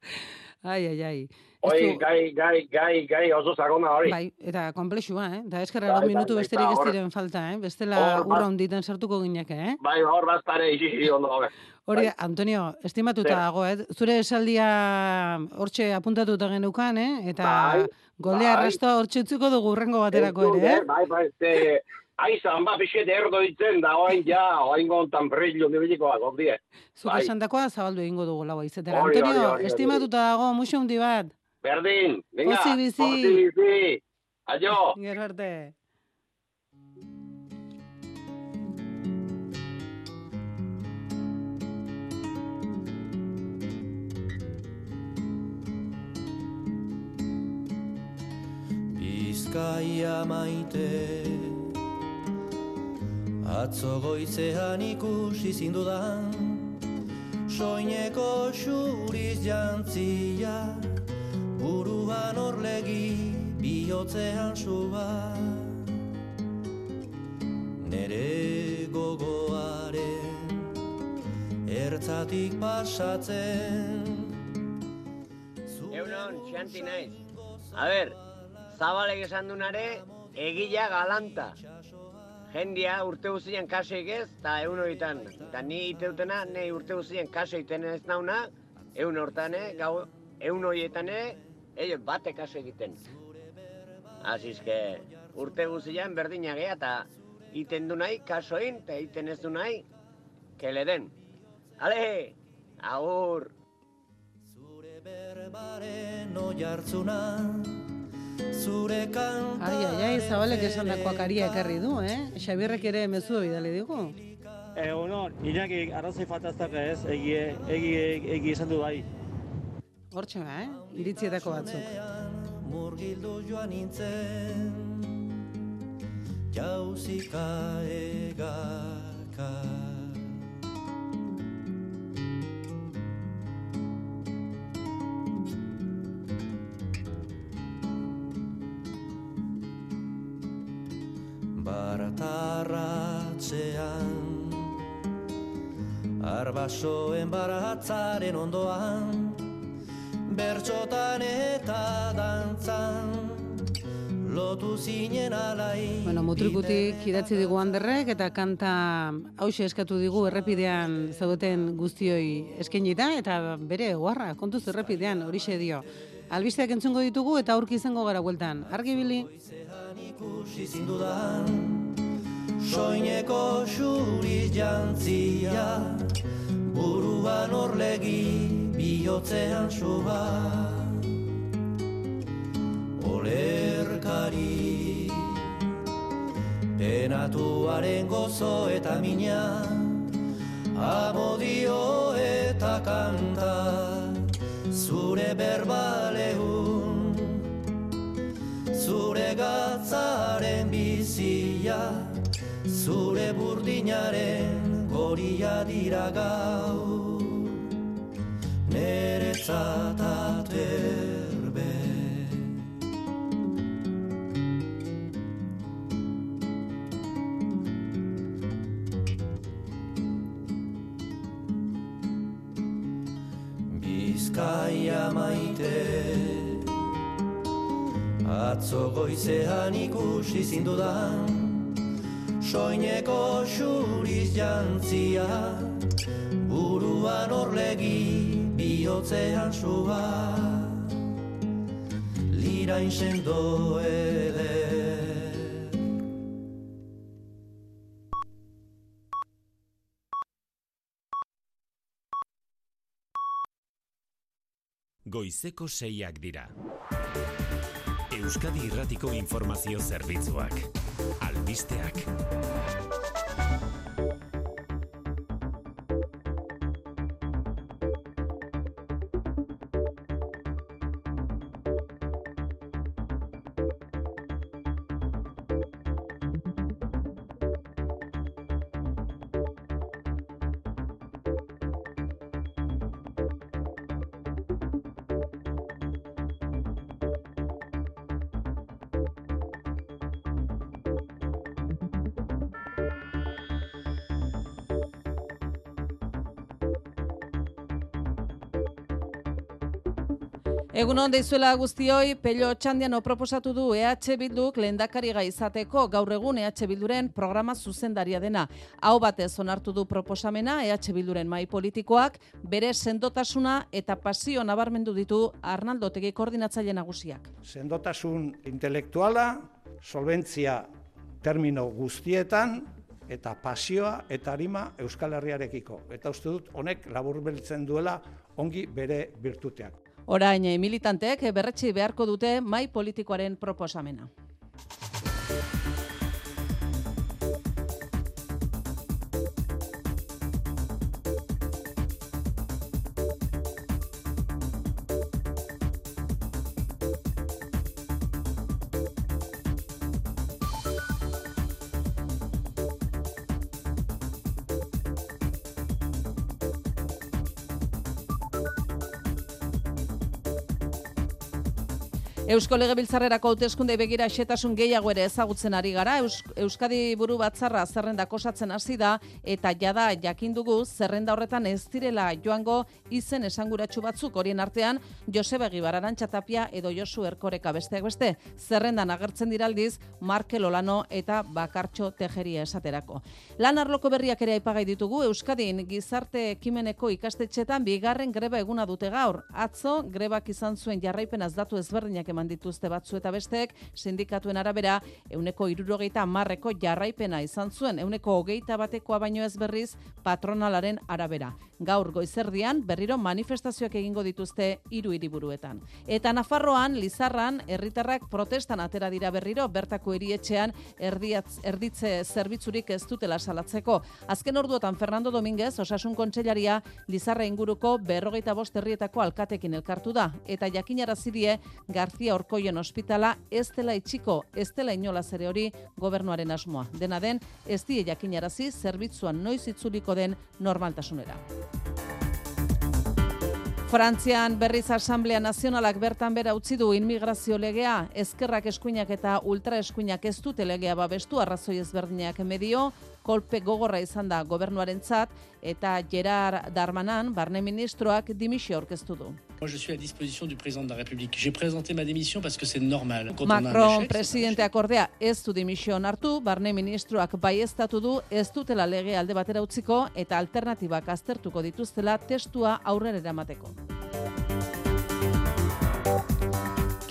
Ai, ai, ai. Hoi, gai, gai, gai, gai oso sakona hori. Bai, eta komplexua, eh? Da eskerra Bai, bai, bai, minutu bai, besterik ez hor- diren falta, eh? Bestela hor bat- urra honditan sartuko gineke, eh? Bai, hor baztare isi ondo gabe. Hori, Bai. Antonio, estimatuta dago, eh? Zure esaldia hortxe apuntatuta geneukan, eh? Eta Bai, goldea bai. arrastoa hortxe utzuko dugu urrengo baterako ere, eh? dut, Bai, bai, ze, aizan, ba, pixet erdo ditzen, da, oain ja, oain gontan brillo nibilikoa, gondie. Zuk Bai. esandakoa zabaldu egingo dugu lau izetera. Antonio, estimatuta dago, musu hundi bat. Berdin, venga, Pozik bizi. pozik bizi. Aio. Gero arte. Bizkaia maite Atzo goizean ikusi zindudan Soineko xuriz jantzia Buruan orlegi bihotzean suba Nere gogoaren Ertzatik pasatzen Euron, xanti naiz. A ber, zabalek esan dunare, egila galanta. Jendia urte guztien kaso ez, eta egun horietan. Eta ni iteutena, ne urte guztien kaso egiten ez nauna, egun hortan, eh, gau, egun horietan, eh, ello bate kaso egiten. Asizke, urte guztien berdina gea, eta iten du nahi, kasoin, eta iten ez du nahi, kele den. Ale, agur! no jartzuna Zure kanta Ai, ai, ai, zabalek esan dakoak aria ekarri du, eh? Xabierrek ere mezu bidali digu. Egun hon, Iñaki arrazoi faltaztak ez, egi, egi, egi esan du bai. Hortxe ba, eh? Iritzietako batzuk. Murgildu joan nintzen Jauzika egaka Baratarratzean Arbasoen baratzaren ondoan Bertxotan eta dantzan Lotu zinen alai Bueno, mutrikutik idatzi digu handerrek eta kanta hause eskatu digu errepidean zaudeten guztioi eskenita eta bere guarra, kontuz errepidean horixe dio. Albisteak entzungo ditugu eta aurki izango gara bueltan. Argi bili? ikusi zindudan Soineko xuriz jantzia Buruan orlegi bihotzean suba. Olerkari Penatuaren gozo eta mina. Amodio eta kanta Zure berbalehun Zure gatzaren bizia Zure burdinaren goria dira gau Neretzat aterbe Bizkaia maite Atzo goizean ikusi zindudan soineko xuriz jantzia, buruan orlegi bihotzean sua, lirain sendo eder. Goizeko seiak dira. Euskadi Irratiko Informazio Zerbitzuak. Albisteak. Egun hon deizuela guztioi, Pello Txandiano proposatu du EH Bilduk lehendakari izateko gaur egun EH Bilduren programa zuzendaria dena. Hau batez onartu du proposamena EH Bilduren mai politikoak, bere sendotasuna eta pasio nabarmendu ditu Arnaldo Tegi koordinatzaile nagusiak. sendotasun intelektuala, solventzia termino guztietan, eta pasioa eta arima Euskal Herriarekiko. Eta uste dut honek laburbeltzen duela ongi bere birtuteak. Orain militanteek berretsi beharko dute mai politikoaren proposamena. Eusko Legebiltzarrerako hauteskunde begira xetasun gehiago ere ezagutzen ari gara. Eus, Euskadi buru batzarra zerrenda osatzen hasi da eta jada jakin dugu zerrenda horretan ez direla joango izen esanguratsu batzuk horien artean Joseba Egibar Arantxa Tapia edo Josu Erkoreka besteak beste. Zerrendan agertzen diraldiz Markel Olano eta Bakartxo Tejeria esaterako. Lan arloko berriak ere aipagai ditugu Euskadin gizarte ekimeneko ikastetxetan bigarren greba eguna dute gaur. Atzo grebak izan zuen jarraipenaz datu ezberdinak eman dituzte batzu eta besteek, sindikatuen arabera, euneko irurogeita marreko jarraipena izan zuen, euneko hogeita batekoa baino ez berriz patronalaren arabera. Gaur goizerdian berriro manifestazioak egingo dituzte hiru hiriburuetan. Eta Nafarroan, Lizarran, herritarrak protestan atera dira berriro, bertako erietxean erdiatz, erditze zerbitzurik ez dutela salatzeko. Azken orduotan Fernando Dominguez, osasun kontseilaria, Lizarra inguruko berrogeita bost herrietako alkatekin elkartu da. Eta jakinarazi die García Orkoien ospitala ez dela itxiko, ez dela inolaz ere hori gobernuaren asmoa. Dena den, ez die jakinarazi zerbitzuan noiz itzuliko den normaltasunera. Frantzian berriz Asamblea Nazionalak bertan bera utzi du inmigrazio legea, ezkerrak eskuinak eta ultra eskuinak ez dute legea babestu arrazoi ezberdinak medio, kolpe gogorra izan da gobernuarentzat eta Gerard Darmanan, barne ministroak dimisio aurkeztu du. Moi, je suis à disposition du président de la République. J'ai présenté ma démission parce que c'est normal. Quand Macron échec, presidenteak ordea ez du dimisio hartu, barne ministroak baieztatu du ez dutela lege alde batera utziko eta alternatibak aztertuko dituztela testua aurrera eramateko.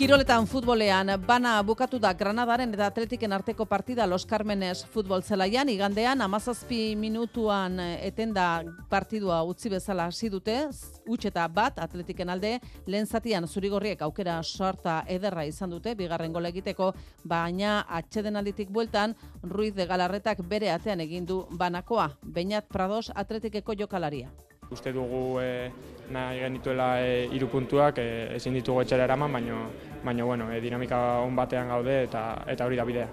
Kiroletan futbolean bana bukatu da Granadaren eta Atletiken arteko partida Los Carmenes futbol zelaian. Igandean 17 minutuan etenda partidua utzi bezala hasi dute. Huts eta bat Atletiken alde lehen zatian zurigorriek aukera sorta ederra izan dute. Bigarren gola egiteko baina atsedenalditik bueltan Ruiz de Galarretak bere atean egin du banakoa. Beñat Prados Atletikeko jokalaria. Uste dugu e, nahi genituela e, hiru puntuak e, ezin ditugu etxera eraman, baino, baino bueno, e, dinamika on batean gaude eta eta hori da bidea.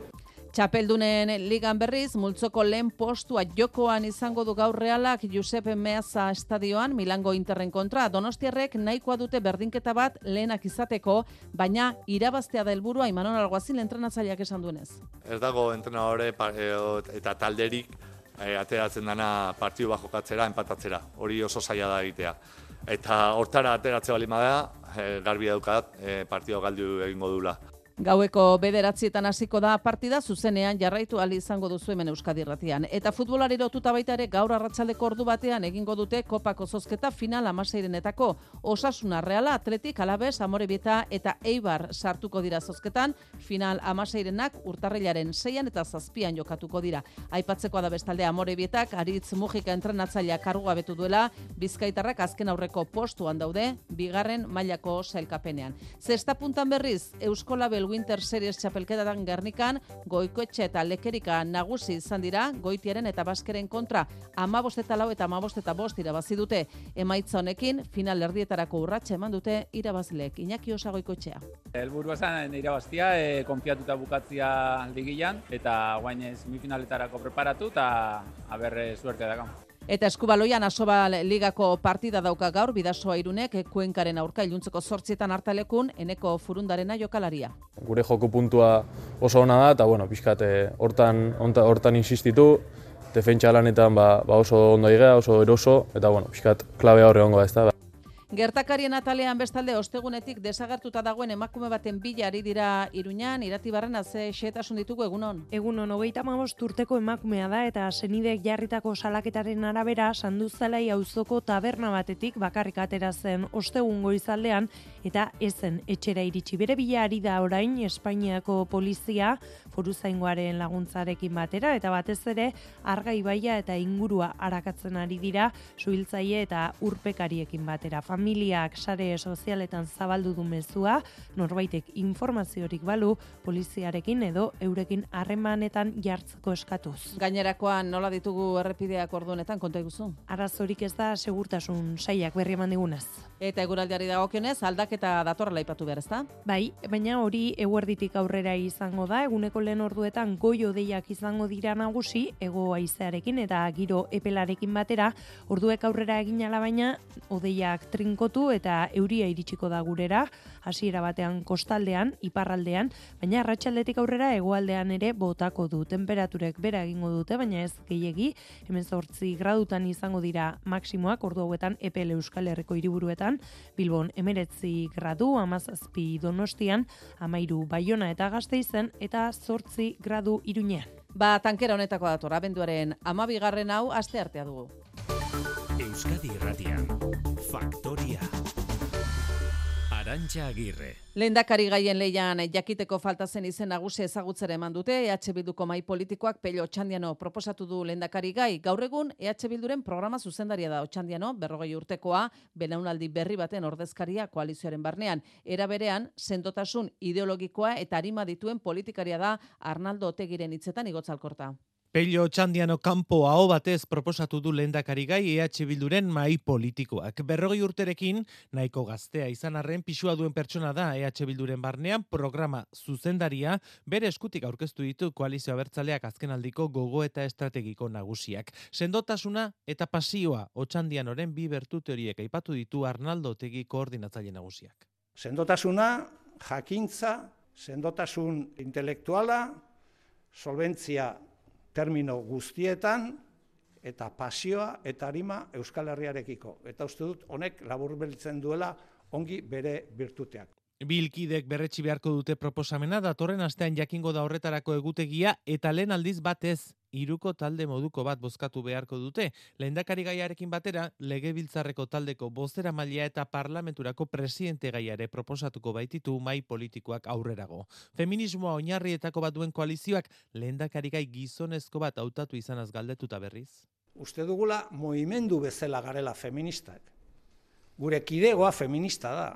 Txapeldunen ligan berriz, multzoko lehen postua jokoan izango du gaur realak Giuseppe Meazza estadioan Milango Interren kontra. Donostiarrek nahikoa dute berdinketa bat lehenak izateko, baina irabaztea da helburua Imanon Alguazil entrenatzaileak esan duenez. Ez dago entrenadore e, eta talderik e, ateratzen dana partidu bat jokatzera, empatatzera. Hori oso zaila da egitea. Eta hortara ateratzea bali bada, e, garbi daukat e, partidu galdu egingo dula. Gaueko bederatzietan hasiko da partida zuzenean jarraitu ali izango duzu hemen Euskadi Irratian. Eta futbolari lotuta baita ere gaur arratsaldeko ordu batean egingo dute kopako zozketa final amaseirenetako. Osasuna Reala Atletik Alabes Amorebieta eta Eibar sartuko dira zozketan. Final amaseirenak urtarrilaren seian eta zazpian jokatuko dira. Aipatzekoa da bestalde Amorebietak Aritz Mujika entrenatzailea kargu betu duela Bizkaitarrak azken aurreko postuan daude bigarren mailako sailkapenean. Zesta puntan berriz Euskola Bel Winter Series txapelketatan Gernikan, goikoetxe eta lekerika nagusi izan dira, goitiaren eta baskeren kontra, amabost eta lau eta amabost eta bost irabazi dute. Emaitza honekin, final erdietarako urratxe eman dute irabazleek. Iñaki osa goikoetxea. Elburua zen irabaztia, e, konfiatuta bukatzia ligian, eta guain semifinaletarako preparatu, eta haber suerte dago. Eta eskubaloian asobal ligako partida dauka gaur, bidasoa irunek, kuenkaren aurka iluntzeko sortzietan hartalekun, eneko furundarena jokalaria. Gure joko puntua oso ona da, eta bueno, pixkat, eh, hortan, honta- hortan insistitu, defentsa lanetan ba, ba oso ondo igea, oso eroso, eta bueno, pixkat, klabe horre hongo da, ez da. Gertakarien atalean bestalde ostegunetik desagertuta dagoen emakume baten bila ari dira Iruñan, iratibarren ze xetasun ditugu egunon. Egunon, hogeita mabost urteko emakumea da eta senidek jarritako salaketaren arabera sanduzalai auzoko taberna batetik bakarrik atera zen ostegun goizaldean eta ezen etxera iritsi. Bere bila ari da orain Espainiako polizia foruzaingoaren laguntzarekin batera eta batez ere arga ibaia eta ingurua arakatzen ari dira suhiltzaile eta urpekariekin batera. Familiak sare sozialetan zabaldu du mezua, norbaitek informaziorik balu poliziarekin edo eurekin harremanetan jartzeko eskatuz. Gainerakoan nola ditugu errepideak orduanetan konta iguzu? Arazorik ez da segurtasun saiak berri eman digunez. Eta eguraldiari dagokionez aldaketa datorrela aipatu behar, ezta? Bai, baina hori eguerditik aurrera izango da, eguneko lehen orduetan goio deiak izango dira nagusi, ego haizearekin eta giro epelarekin batera, orduek aurrera egin baina, odeiak trinkotu eta euria iritsiko da gurera, hasiera batean kostaldean, iparraldean, baina arratsaldetik aurrera hegoaldean ere botako du. Temperaturek bera egingo dute, baina ez gehiegi, hemen zortzi gradutan izango dira maksimoak, ordu hauetan EPL Euskal Herriko hiriburuetan, Bilbon emeretzi gradu, amazazpi donostian, amairu baiona eta gazteizen, eta zortzi gradu iruñean. Ba, tankera honetako dator, abenduaren amabigarren hau aste artea dugu. Euskadi Irratian. Arantxa Agirre. Lehendakari gaien leian jakiteko falta zen izen nagusi ezagutzera eman dute EH Bilduko mai politikoak Pello Otxandiano proposatu du lehendakari gai. Gaur egun EH Bilduren programa zuzendaria da Otxandiano, berrogei urtekoa, belaunaldi berri baten ordezkaria koalizioaren barnean. Era berean, sendotasun ideologikoa eta arima dituen politikaria da Arnaldo Otegiren hitzetan igotzalkorta. Pello Txandiano kanpo aho batez proposatu du lehendakari gai EH Bilduren mai politikoak. Berrogei urterekin, nahiko gaztea izan arren pisua duen pertsona da EH Bilduren barnean programa zuzendaria bere eskutik aurkeztu ditu koalizio abertzaleak azkenaldiko gogo eta estrategiko nagusiak. Sendotasuna eta pasioa Otxandianoren bi bertute horiek aipatu ditu Arnaldo Otegi koordinatzaile nagusiak. Sendotasuna, jakintza, sendotasun intelektuala, solventzia termino guztietan, eta pasioa eta arima Euskal Herriarekiko. Eta uste dut, honek laburbeltzen duela ongi bere birtuteak. Bilkidek berretsi beharko dute proposamena datorren astean jakingo da horretarako egutegia eta lehen aldiz batez hiruko talde moduko bat bozkatu beharko dute. Lehendakari gaiarekin batera, legebiltzarreko taldeko bozera maila eta parlamenturako presidente gaiare proposatuko baititu mai politikoak aurrerago. Feminismoa oinarrietako bat duen koalizioak lehendakari gai gizonezko bat hautatu izanaz galdetuta berriz. Uste dugula moimendu bezala garela feministak. Gure kidegoa feminista da.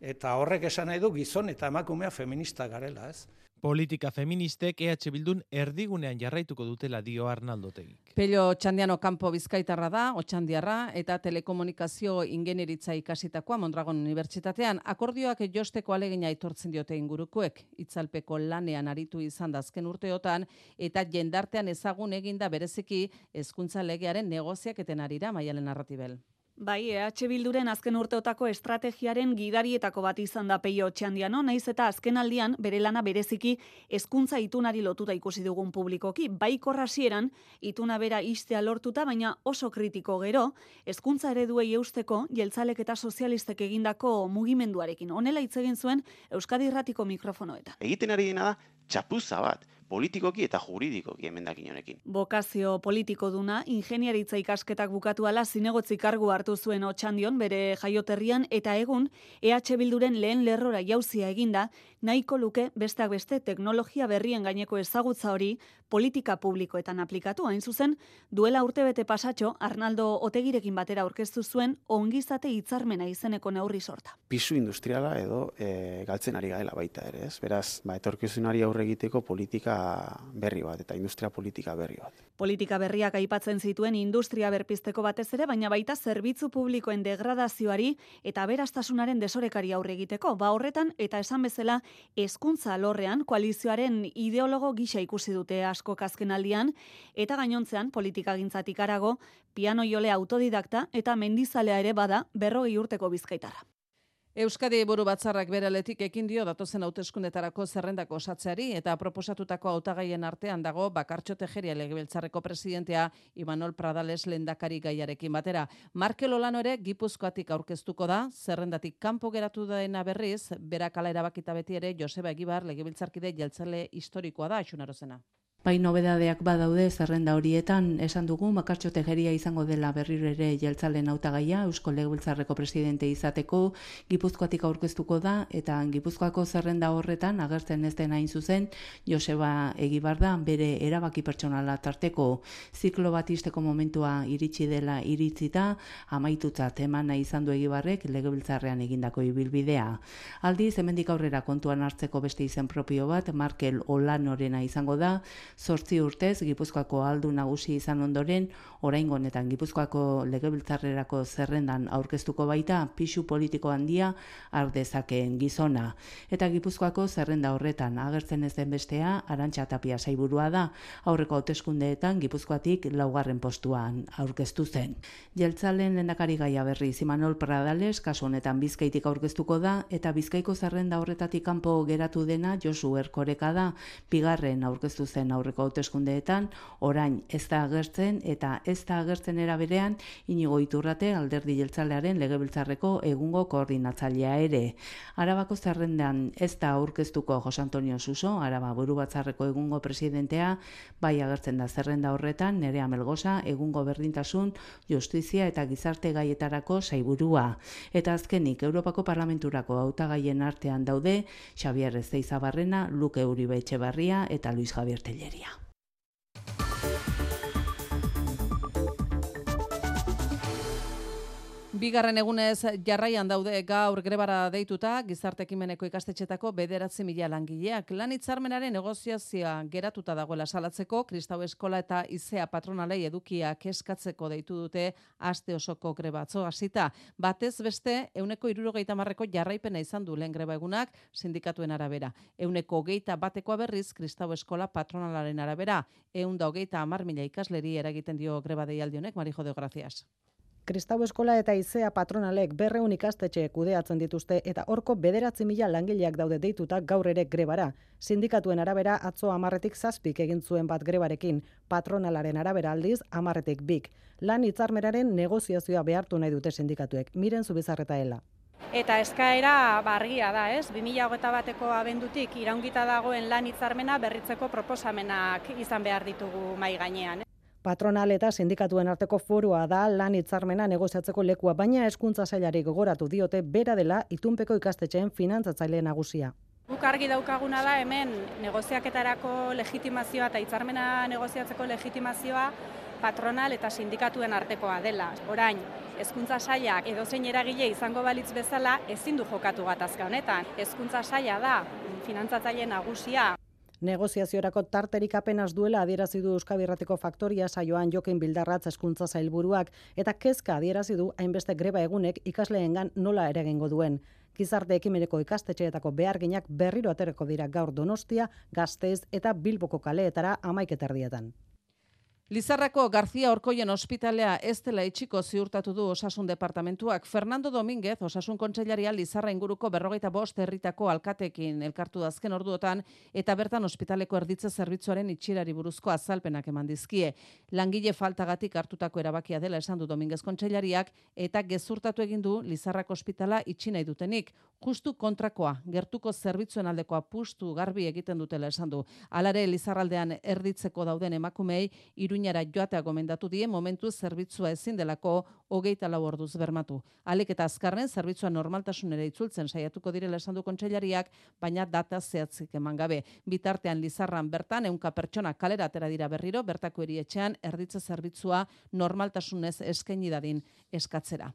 Eta horrek esan nahi du gizon eta emakumea feminista garela, ez? Politika feministek EH Bildun erdigunean jarraituko dutela dio Arnaldo Tegik. Pello Txandiano kanpo bizkaitarra da, Otxandiarra, eta telekomunikazio ingenieritza ikasitakoa Mondragon Unibertsitatean. Akordioak josteko alegina aitortzen diote ingurukoek, itzalpeko lanean aritu izan da azken urteotan, eta jendartean ezagun eginda bereziki hezkuntza legearen negoziaketen arira maialen narratibel. Bai, EH Bilduren azken urteotako estrategiaren gidarietako bat izan da peio txandiano, naiz eta azken aldian bere lana bereziki hezkuntza itunari lotuta ikusi dugun publikoki. Bai korrasieran, ituna bera istea lortuta, baina oso kritiko gero, hezkuntza ereduei eusteko, jeltzalek eta sozialistek egindako mugimenduarekin. Honela hitz egin zuen Euskadi Irratiko mikrofonoeta. Egiten ari dena da txapuza bat, politikoki eta juridikoki emendakin honekin. Bokazio politiko duna, ingeniaritza ikasketak bukatu ala zinegotzi kargu hartu zuen otxandion bere jaioterrian eta egun EH Bilduren lehen lerrora jauzia eginda, nahiko luke besteak beste teknologia berrien gaineko ezagutza hori politika publikoetan aplikatu hain zuzen, duela urtebete pasatxo Arnaldo Otegirekin batera aurkeztu zuen ongizate hitzarmena izeneko neurri sorta. Pisu industriala edo e, galtzen ari gaela baita ere, ez? Beraz, ba, etorkizunari aurre egiteko politika berri bat eta industria politika berri bat. Politika berriak aipatzen zituen industria berpizteko batez ere, baina baita zerbitzu publikoen degradazioari eta berastasunaren desorekari aurre egiteko. Ba horretan eta esan bezala hezkuntza alorrean koalizioaren ideologo gisa ikusi dute asko kazkenaldian eta gainontzean politikagintzatik arago piano jole autodidakta eta mendizalea ere bada berrogei urteko bizkaitarra. Euskadi buru batzarrak bere aletik ekin dio datozen hauteskundetarako zerrendako osatzeari eta proposatutako hautagaien artean dago bakartxo tejeria legebiltzarreko presidentea Imanol Pradales lendakari gaiarekin batera. Markel Olano ere gipuzkoatik aurkeztuko da, zerrendatik kanpo geratu daena berriz, berakala erabakita beti ere Joseba Egibar legebiltzarkide jeltzale historikoa da, xunarozena. Bai nobedadeak badaude zerrenda horietan. Esan dugu Makartxo Tejeria izango dela berriro ere jeltzalen hautagaia Eusko Legebiltzarreko presidente izateko Gipuzkoatik aurkeztuko da eta Gipuzkoako zerrenda horretan agertzen ez den hain zuzen Joseba Egibar da bere erabaki pertsonala tarteko. Ziklo bat isteko momentua iritsi dela iritzita amaitutzat emana izan du Egibarrek Legebiltzarrean egindako ibilbidea. Aldiz hemendik aurrera kontuan hartzeko beste izen propio bat Markel Olanorena izango da zortzi urtez Gipuzkoako aldu nagusi izan ondoren, orain honetan Gipuzkoako legebiltzarrerako zerrendan aurkeztuko baita pisu politiko handia ardezakeen gizona. Eta Gipuzkoako zerrenda horretan agertzen ez den bestea, arantxa tapia saiburua da, aurreko hauteskundeetan Gipuzkoatik laugarren postuan aurkeztu zen. Jeltzalen lehendakari gaia berri Zimanol Pradales, kasu honetan bizkaitik aurkeztuko da, eta bizkaiko zerrenda horretatik kanpo geratu dena Josu Erkoreka da, bigarren aurkeztu zen aurreko hauteskundeetan, orain ez da agertzen eta ez da agertzen era berean inigo iturrate alderdi jeltzalearen legebiltzarreko egungo koordinatzailea ere. Arabako zerrendan ez da aurkeztuko Jose Antonio Suso, Araba buru batzarreko egungo presidentea, bai agertzen da zerrenda horretan, nerea melgoza, egungo berdintasun, justizia eta gizarte gaietarako saiburua. Eta azkenik, Europako Parlamenturako hautagaien artean daude, Xavier Ezeizabarrena, Luke Uribe Etxebarria eta Luis Javier Telleri. Olivia. Bigarren egunez jarraian daude gaur grebara deituta gizarte ekimeneko ikastetxetako bederatzi mila langileak. Lan hitzarmenaren negoziazioa geratuta dagoela salatzeko, Kristau Eskola eta Izea patronalei edukiak eskatzeko deitu dute aste osoko grebatzo hasita. Batez beste, euneko irurogeita marreko jarraipena izan du lehen greba egunak sindikatuen arabera. Euneko geita batekoa berriz Kristau Eskola patronalaren arabera. Eunda hogeita amar mila ikasleri eragiten dio greba deialdionek, Marijo de Gracias. Kristau Eskola eta Izea patronalek berreun ikastetxe kudeatzen dituzte eta horko bederatzi mila langileak daude deituta gaur ere grebara. Sindikatuen arabera atzo amarretik zazpik egin zuen bat grebarekin, patronalaren arabera aldiz amarretik bik. Lan hitzarmeraren negoziazioa behartu nahi dute sindikatuek. Miren zubizarreta hela. Eta eskaera bargia da, ez? 2008 bateko abendutik iraungita dagoen lan hitzarmena berritzeko proposamenak izan behar ditugu mai gainean. Patronal eta sindikatuen arteko forua da lan hitzarmena negoziatzeko lekua, baina eskuntza sailari gogoratu diote bera dela itunpeko ikastetxeen finantzatzaile nagusia. Guk argi daukaguna da hemen negoziaketarako legitimazioa eta hitzarmena negoziatzeko legitimazioa patronal eta sindikatuen artekoa dela. Orain, hezkuntza sailak edozein eragile izango balitz bezala ezin du jokatu gatazka honetan. Hezkuntza saila da finantzatzaile nagusia. Negoziaziorako tarterik apenas duela adierazi du Euskabirrateko faktoria saioan Jokin Bildarratz eskuntza zailburuak eta kezka adierazi du hainbeste greba egunek ikasleengan nola eregingo duen. Gizarte ekimeneko ikastetxeetako beharginak berriro aterako dira gaur Donostia, Gasteiz eta Bilboko kaleetara amaiketardietan. Lizarrako García Orkoien ospitalea ez dela itxiko ziurtatu du osasun departamentuak. Fernando Domínguez, osasun kontseilaria Lizarra inguruko berrogeita bost herritako alkatekin elkartu dazken orduotan, eta bertan ospitaleko erditze zerbitzuaren itxirari buruzko azalpenak eman dizkie. Langile faltagatik hartutako erabakia dela esan du Domínguez kontseilariak, eta gezurtatu egin du Lizarrako ospitala itxi nahi dutenik. Justu kontrakoa, gertuko zerbitzuen aldeko apustu garbi egiten dutela esan du. Alare Lizarraldean erditzeko dauden emakumei, Iruñara joatea gomendatu die momentu zerbitzua ezin delako hogeita lau orduz bermatu. Alek eta azkarren zerbitzua normaltasunera itzultzen saiatuko direla esan du kontseilariak, baina data zehatzik eman gabe. Bitartean Lizarran bertan ehunka pertsona kalera atera dira berriro, bertako erietxean erditze zerbitzua normaltasunez eskaini dadin eskatzera.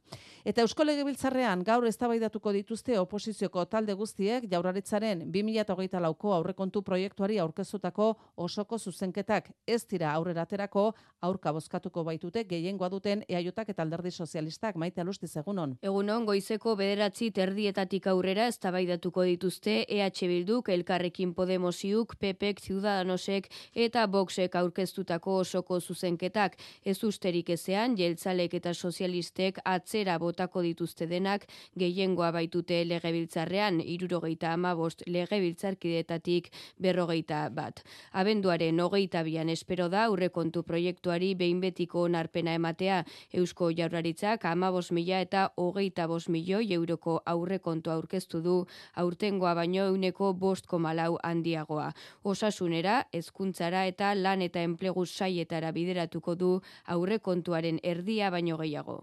Eta Eusko Legebiltzarrean gaur eztabaidatuko dituzte oposizioko talde guztiek Jaurlaritzaren 2024 lauko aurrekontu proiektuari aurkezutako osoko zuzenketak ez dira aurrera aterako aurka bozkatuko baitute gehiengoa duten eaiotak eta alderdi sozialistak maite alustiz egunon. Egunon, goizeko bederatzi terdietatik aurrera eztabaidatuko dituzte EH Bilduk, Elkarrekin Podemosiuk, PPek, Ciudadanosek eta Voxek aurkeztutako osoko zuzenketak. Ez usterik ezean, jeltzalek eta sozialistek atzera botako dituzte denak gehiengoa baitute legebiltzarrean, irurogeita amabost legebiltzarkidetatik berrogeita bat. Abenduaren hogeita bian espero da aurrekontu proiektuari behin betiko onarpena ematea Eusko Jaurlaritzak amabos mila eta hogeita bos milioi euroko aurrekontu aurkeztu du aurtengoa baino euneko bost komalau handiagoa. Osasunera, hezkuntzara eta lan eta enplegu saietara bideratuko du aurrekontuaren erdia baino gehiago.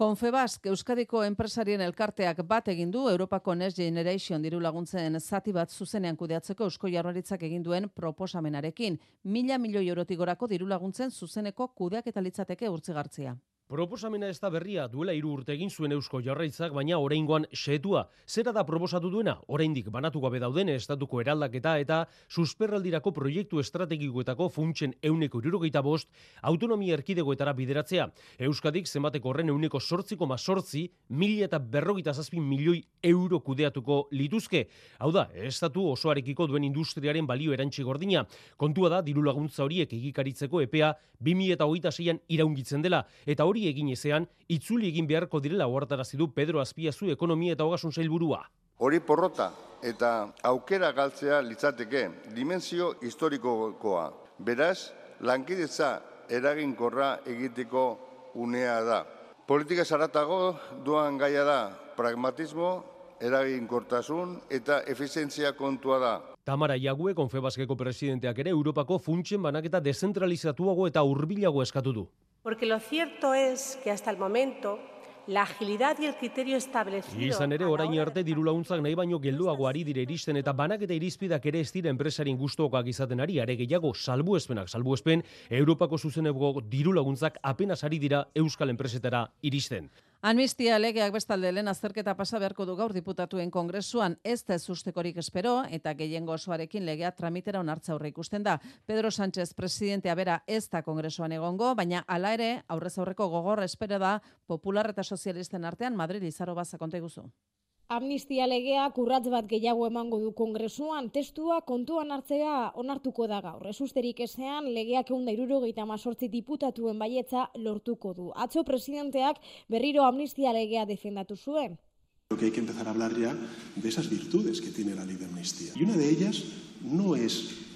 Konfebask Euskadiko enpresarien elkarteak bat egin du Europako Next Generation diru laguntzen zati bat zuzenean kudeatzeko Eusko Jaurlaritzak egin duen proposamenarekin. Mila milioi eurotik gorako diru laguntzen zuzeneko kudeak eta litzateke urtzigartzia. Proposamena ez da berria duela hiru urte egin zuen Eusko Jarraitzak, baina oraingoan xetua. Zera da proposatu duena? Oraindik banatu gabe dauden estatuko eraldaketa eta susperraldirako proiektu estrategikoetako funtsen euneko irurogeita bost autonomia erkidegoetara bideratzea. Euskadik zenbateko horren euneko sortziko ma sortzi, mila eta berrogeita zazpin milioi euro kudeatuko lituzke. Hau da, estatu osoarekiko duen industriaren balio erantzi gordina. Kontua da, diru laguntza horiek egikaritzeko epea 2026an iraungitzen dela. Eta hori egin ezean, itzuli egin beharko direla ohartarazi du Pedro Azpiazu ekonomia eta ogasun sailburua. Hori porrota eta aukera galtzea litzateke dimensio historikokoa. Beraz, lankidetza eraginkorra egiteko unea da. Politika zaratago duan gaia da pragmatismo, eraginkortasun eta efizientzia kontua da. Tamara Iague, Konfebaskeko presidenteak ere Europako funtsen banaketa dezentralizatuago eta hurbilago eskatu du. Porque lo cierto es que hasta el momento la agilidad y el criterio establecido... Izan ere, orain arte diru laguntzak nahi baino gelduago ari dire iristen eta banaketa irizpidak ere ez dira enpresarin gustokoak izaten ari, are gehiago salbuespenak salbuespen, Europako zuzeneko diru laguntzak apenas ari dira Euskal enpresetara iristen. Amnistia legeak bestalde lehen azterketa pasa beharko du gaur diputatuen kongresuan ez da ez ustekorik espero eta gehiengo osoarekin legea tramitera onartza aurre ikusten da. Pedro Sánchez presidentea bera ez da kongresuan egongo, baina hala ere aurrez aurreko gogorra espero da popular eta sozialisten artean Madrid izaro baza konta guzu. Amnistia legea kurratz bat gehiago emango du kongresuan, testua kontuan hartzea onartuko da gaur. Esusterik ezean, legeak egun da irurogeita mazortzi diputatuen baietza lortuko du. Atzo presidenteak berriro amnistia legea defendatu zuen. Creo que hay que empezar a hablar ya de esas virtudes que tiene la ley de amnistía. Y una de ellas no es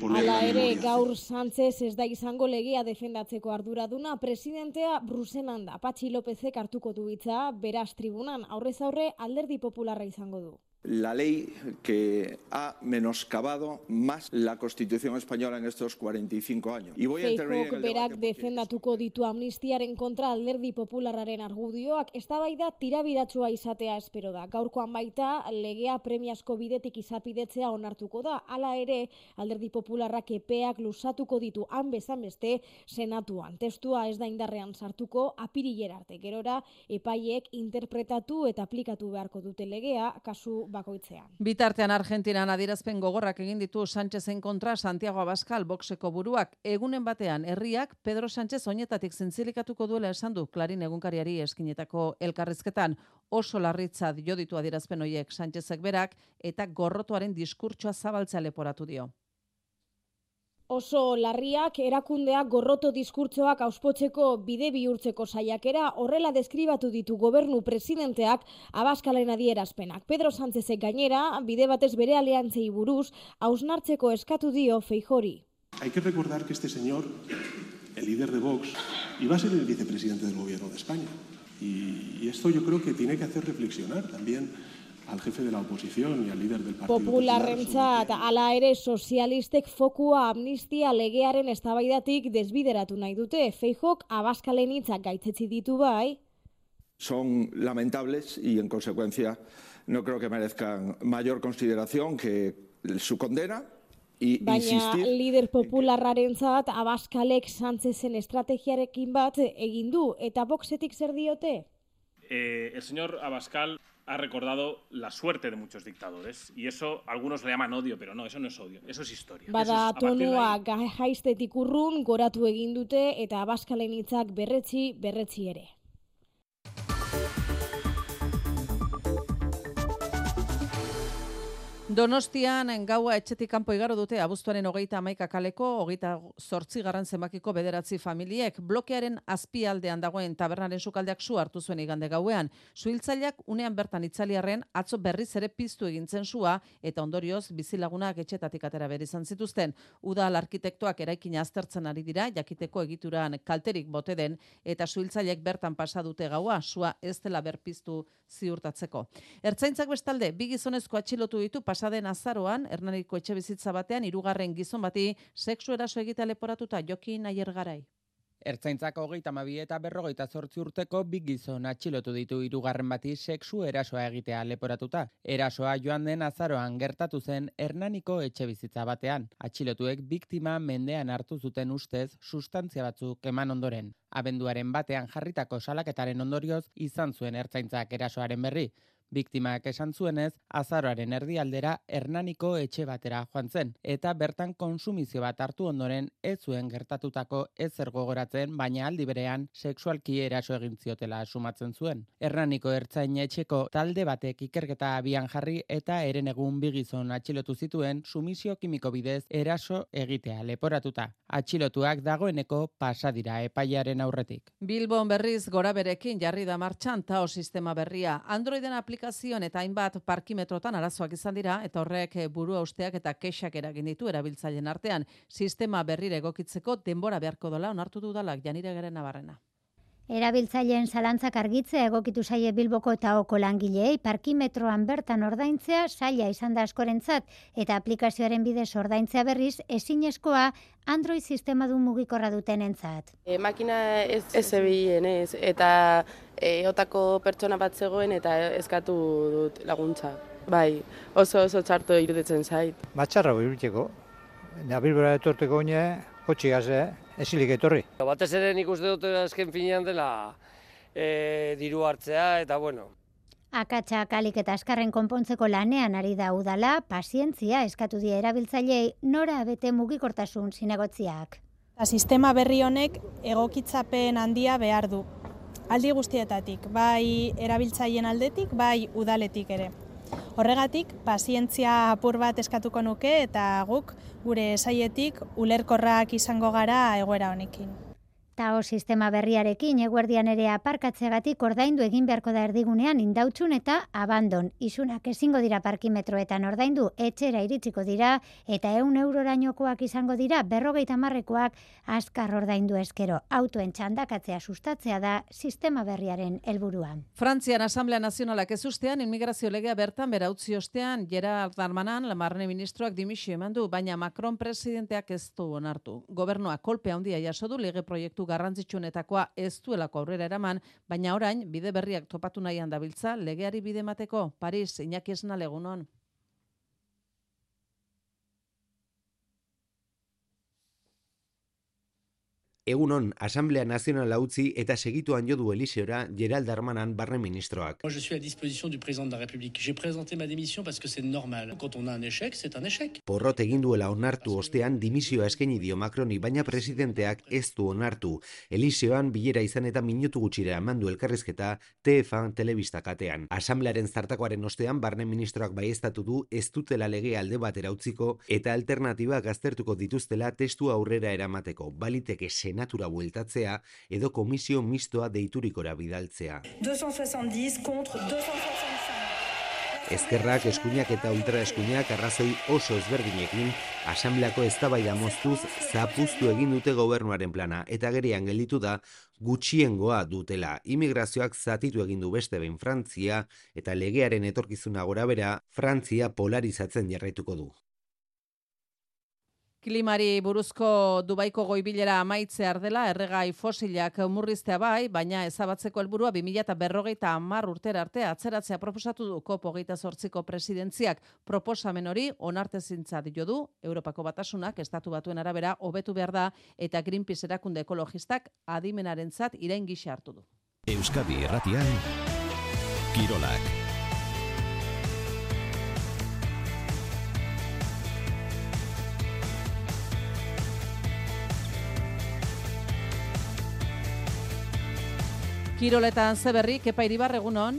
poner Hala la ere, gaur Sánchez ez da izango legea defendatzeko arduraduna, presidentea Bruselan da. Patxi Lópezek hartuko du hitza, beraz tribunan, aurrez aurre alderdi popularra izango du. La ley que ha menoscabado más la Constitución española en estos 45 años. Y voy a intervenir en el berak defendatuko ditu amnistiaren kontra alderdi popularraren argudioak, eztabaida tirabiratsua izatea espero da. Gaurkoan baita legea premiazko bidetik izapidetzea onartuko da. Hala ere, alderdi popularrak epeak lusatuko ditu han bezan beste senatuan. Testua ez da indarrean sartuko apirilera arte. Gerora epaiek interpretatu eta aplikatu beharko dute legea kasu bakoitzean. Bitartean Argentinan adierazpen gogorrak egin ditu Sánchezen kontra Santiago Abascal boxeko buruak. Egunen batean herriak Pedro Sánchez oinetatik zintzilikatuko duela esan du Klarin egunkariari eskinetako elkarrizketan. Oso larritzat jo ditu adierazpen hoiek Sánchezek berak eta gorrotuaren diskurtsoa zabaltzea leporatu dio. Oso larriak erakundeak gorroto diskurtzoak auspotzeko bide bihurtzeko saiakera horrela deskribatu ditu gobernu presidenteak abaskalen adierazpenak. Pedro Sánchezek gainera, bide batez bere aliantzei buruz, hausnartzeko eskatu dio feijori. Hay que recordar que este señor, el líder de Vox, iba a ser el vicepresidente del gobierno de España. Y, y esto yo creo que tiene que hacer reflexionar también al jefe de la oposición y al líder del Partido Popularrentzat ala ere sozialistek fokua amnistia legearen eztabaidatik desbideratu nahi dute. Feijok abaskalen hitzak gaitzetzi ditu bai. Son lamentables y en consecuencia no creo que merezcan mayor consideración que su condena y Baina insistir lider popularrarentzat abaskalek Sánchezen estrategiarekin bat egin du eta boxetik zer diote? Eh, el señor Abascal ha recordado la suerte de muchos dictadores y eso algunos le llaman odio, pero no, eso no es odio, eso es historia. Es- Bada ahí- tonua gai- jaiztetik urrun goratu egin dute eta abaskalen hitzak berretzi berretzi ere. Donostian gaua etxetik kanpo igaro dute abuztuaren hogeita amaika kaleko, hogeita zortzi garran zenbakiko bederatzi familiek. Blokearen azpialdean dagoen tabernaren sukaldeak su hartu zuen igande gauean. Suhiltzaileak unean bertan itzaliarren atzo berriz ere piztu egintzen sua eta ondorioz bizilagunak etxetatik atera behar izan zituzten. Udal arkitektoak eraikina aztertzen ari dira, jakiteko egituran kalterik bote den eta suhiltzaileek bertan pasa dute gaua, sua ez dela berpiztu ziurtatzeko. Ertzaintzak bestalde, bi gizonezko atxilotu ditu pasaden azaroan, Hernaniko etxe bizitza batean, hirugarren gizon bati, sexu eraso egitea leporatuta jokin aier garai. Ertzaintzak hogeita mabi eta berrogeita zortzi urteko bi gizon atxilotu ditu hirugarren bati sexu erasoa egitea leporatuta. Erasoa joan den azaroan gertatu zen Hernaniko etxe bizitza batean. Atxilotuek biktima mendean hartu zuten ustez sustantzia batzuk eman ondoren. Abenduaren batean jarritako salaketaren ondorioz izan zuen ertzaintzak erasoaren berri. Biktimak esan zuenez, azaroaren erdialdera Hernaniko etxe batera joan zen, eta bertan konsumizio bat hartu ondoren ez zuen gertatutako ezer gogoratzen, baina aldi berean sexualki eraso egin ziotela sumatzen zuen. Hernaniko ertzain etxeko talde batek ikerketa abian jarri eta eren egun bigizon atxilotu zituen sumisio kimiko bidez eraso egitea leporatuta. Atxilotuak dagoeneko pasadira epaiaren aurretik. Bilbon berriz gora berekin jarri da martxan tao sistema berria. Androiden aplikazioan eta hainbat parkimetrotan arazoak izan dira eta horrek eh, burua usteak eta kexak eragin ditu erabiltzaileen artean. Sistema berrire egokitzeko denbora beharko dola onartu dudalak janire garen nabarrena. Erabiltzaileen zalantzak argitzea egokitu zaie Bilboko eta Oko langileei parkimetroan bertan ordaintzea saila izan da askorentzat eta aplikazioaren bidez ordaintzea berriz ezinezkoa Android sistema du mugikorra dutenentzat. E, makina ez, ez zebilen ez, eta e, otako pertsona bat zegoen eta eskatu dut laguntza. Bai, oso oso txarto iruditzen zait. Batxarra iruditzeko. Nabilbera etorteko oine, kotxigaz, esilik etorri. Batez ere nik uste dut azken finean dela e, diru hartzea eta bueno. Akatsa kalik eta askarren konpontzeko lanean ari da udala, pazientzia eskatu die erabiltzaileei nora bete mugikortasun zinegotziak. Eta sistema berri honek egokitzapen handia behar du. Aldi guztietatik, bai erabiltzaileen aldetik, bai udaletik ere. Horregatik, pazientzia apur bat eskatuko nuke eta guk gure saietik ulerkorrak izango gara egoera honekin. Tao sistema berriarekin eguerdian ere aparkatzeagatik ordaindu egin beharko da erdigunean indautxun eta abandon. Isunak ezingo dira parkimetroetan ordaindu, etxera iritsiko dira eta eun eurorainokoak izango dira berrogeita marrekoak askar ordaindu eskero. Autoen txandakatzea sustatzea da sistema berriaren helburuan. Frantzian Asamblea Nazionalak ez ustean, inmigrazio legea bertan bera ostean, Gerard Darmanan, lamarne ministroak dimisio eman du, baina Macron presidenteak ez du onartu. Gobernua kolpe handia jaso du lege proiektu garrantzitsuenetakoa ez duelako aurrera eraman, baina orain bide berriak topatu nahian dabiltza legeari bide mateko Paris Iñaki Esna legunon. Egunon, Asamblea Nazionala utzi eta segituan jodu Eliseora Gerald Darmanan barne ministroak. Moi, je suis à disposition du président de la République. J'ai présenté ma démission parce que c'est normal. Quand on a un échec, c'est un échec. Porrot egin duela onartu ostean dimisioa eskaini dio Macroni, baina presidenteak ez du onartu. Eliseoan bilera izan eta minutu gutxira emandu elkarrizketa TFA telebista katean. Asamblearen zartakoaren ostean barne ministroak baiestatu du ez dutela lege alde batera utziko eta alternatiba gaztertuko dituztela testu aurrera eramateko. Baliteke senatura bueltatzea edo komisio mistoa deiturikora bidaltzea. 270 contre 265. Ezkerrak, eskuinak eta ultraeskuinak arrazoi oso ezberdinekin asambleako eztabaida moztuz zapuztu egin dute gobernuaren plana eta gerean gelditu da gutxiengoa dutela. Imigrazioak zatitu egin du beste behin Frantzia eta legearen etorkizuna gora bera Frantzia polarizatzen jarraituko du. Klimari buruzko Dubaiko goibilera amaitze dela erregai fosilak murriztea bai, baina ezabatzeko helburua 2000 eta berrogeita amar urtera arte atzeratzea proposatu du geita sortziko presidentziak proposamen hori onarte zintzat jo du Europako batasunak estatu batuen arabera hobetu behar da eta Greenpeace erakunde ekologistak adimenaren zat irain hartu du. Euskadi erratian, Kirolak. Kiroletan zeberri, kepa iribar egunon?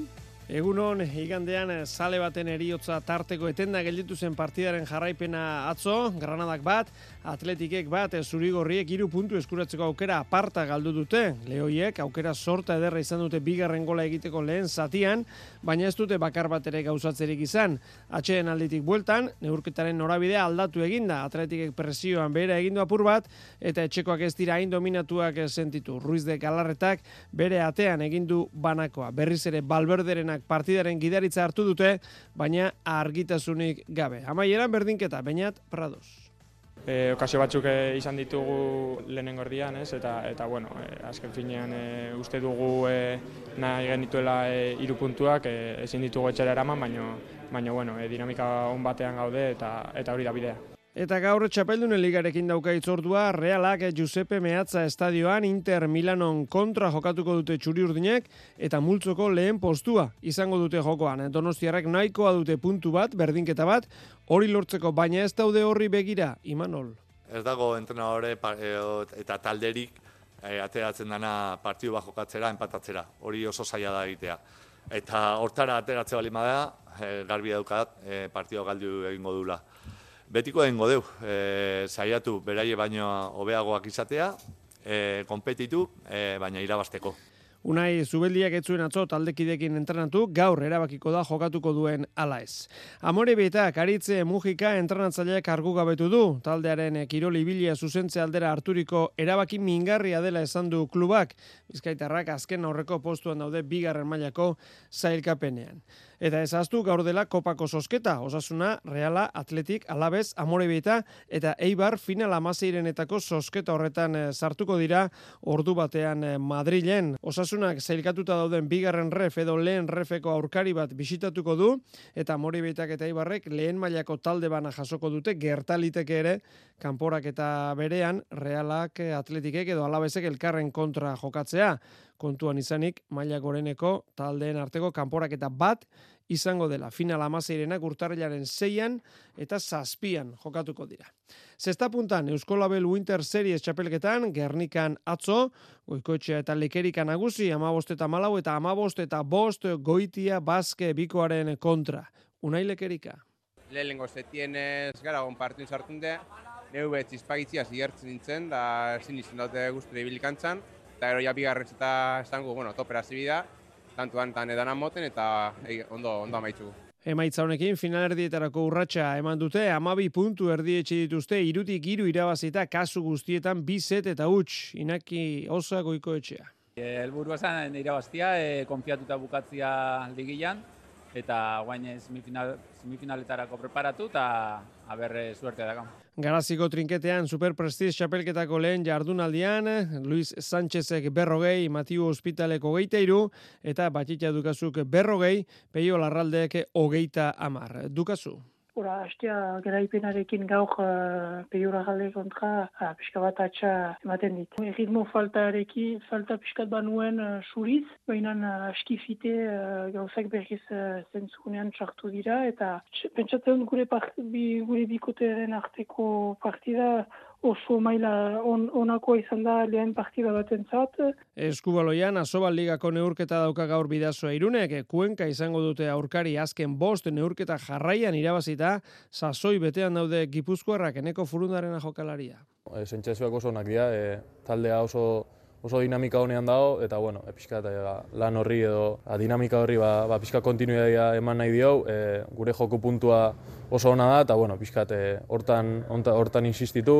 Egunon, igandean sale baten eriotza tarteko etenda gelditu zen partidaren jarraipena atzo, granadak bat, atletikek bat, zurigorriek iru puntu eskuratzeko aukera aparta galdu dute. Lehoiek aukera sorta ederra izan dute bigarren gola egiteko lehen zatian, baina ez dute bakar bat ere gauzatzerik izan. Atxeen alditik bueltan, neurketaren norabidea aldatu eginda, atletikek presioan bere egindu apur bat, eta etxekoak ez dira hain dominatuak sentitu. Ruiz de Galarretak bere atean egindu banakoa. Berriz ere balberderenak partidaren gidaritza hartu dute, baina argitasunik gabe. Amaieran berdinketa, bainat Prados. E, okazio batzuk e, izan ditugu lehenengo erdian, ez? Eta, eta bueno, e, azken finean e, uste dugu e, nahi genituela e, iru puntuak, e, ezin ditugu etxera eraman, baina, baina bueno, e, dinamika on batean gaude eta, eta hori da bidea. Eta gaur txapeldunen ligarekin dauka itzordua, Realak Giuseppe Meatza estadioan Inter Milanon kontra jokatuko dute txuri urdinek eta multzoko lehen postua izango dute jokoan. Donostiarrak nahikoa dute puntu bat, berdinketa bat, hori lortzeko baina ez daude horri begira, Imanol. Ez dago entrenadore eta talderik e, ateratzen dana partidu bat jokatzera, empatatzera. Hori oso zaila da egitea. Eta hortara ateratzea bali da, e, garbi edukat, e, partidu galdu egingo dula betiko dengo deu, e, saiatu beraie baino hobeagoak izatea, e, konpetitu, e, baina irabasteko. Unai Zubeldiak ez zuen atzo taldekidekin entrenatu, gaur erabakiko da jokatuko duen ala ez. Amore beta, karitze mugika entrenatzaileak argu gabetu du, taldearen kiroli bilia zuzentze aldera harturiko erabaki mingarria dela esan du klubak, bizkaitarrak azken aurreko postuan daude bigarren mailako zailkapenean. Eta ezaztu gaur dela kopako sosketa, osasuna, reala, atletik, alabez, amorebita, eta eibar final amazeirenetako sosketa horretan eh, sartuko dira ordu batean eh, Madrilen. Osasunak zailkatuta dauden bigarren ref edo lehen refeko aurkari bat bisitatuko du, eta amorebitak eta eibarrek lehen mailako talde bana jasoko dute, gertaliteke ere, kanporak eta berean, realak, eh, atletikek edo alabezek elkarren kontra jokatzea kontuan izanik maila goreneko taldeen arteko kanporaketa bat izango dela. Final amaseirenak urtarrilaren zeian eta zazpian jokatuko dira. Zesta puntan, Euskolabel Winter Series txapelketan, Gernikan atzo, goikoetxea eta lekerika nagusi, amabost eta malau eta amabost eta bost goitia bazke bikoaren kontra. Unai lekerika. Lehenengo zetienez gara gon partin sartunde, neu bet izpagitziaz nintzen, da ezin izan dute guztu bilikantzan, eta gero ja bigarren eta esango, bueno, topera zibida, tantuan tan edan moten eta ondo, ondo amaitzu. Emaitza honekin final erdietarako urratsa eman dute, amabi puntu erdietxe dituzte, irutik iru irabazita kasu guztietan bizet eta huts, inaki osa goiko etxea. Elburua zen irabaztia, e, konfiatuta bukatzia ligian, eta guain semifinal, semifinaletarako preparatu, eta haber suerte dago. Garaziko trinketean Super Prestige txapelketako lehen jardunaldian, Luis Sánchezek berrogei, Matiu Hospitaleko geita iru, eta Batxita Dukazuk berrogei, Peio Larraldeek hogeita amar. Dukazu. Ora, hastia garaipenarekin gaur uh, peiura jale kontra uh, pixka bat atxa ematen dit. Ritmo faltarekin, falta pixkat banuen uh, suriz, baina uh, askifite uh, gauzak berriz uh, zentzunean txartu dira, eta pentsatzen gure, part, bi, gure bikoteren arteko partida oso maila on, onako izan da lehen partida baten zat. Eskubaloian, Asobal Ligako neurketa dauka gaur bidazoa irunek, kuenka izango dute aurkari azken bost neurketa jarraian irabazita, sasoi betean daude gipuzkoarrak eneko furundaren jokalaria. E, Sentsazioak oso onak dira, e, taldea oso oso dinamika honean dago, eta bueno, e, pixka, eta, ba, lan horri edo a, dinamika horri ba, ba, pixka kontinuidadia eman nahi dio, e, gure joko puntua oso ona da, eta bueno, pixka, hortan, hortan insistitu,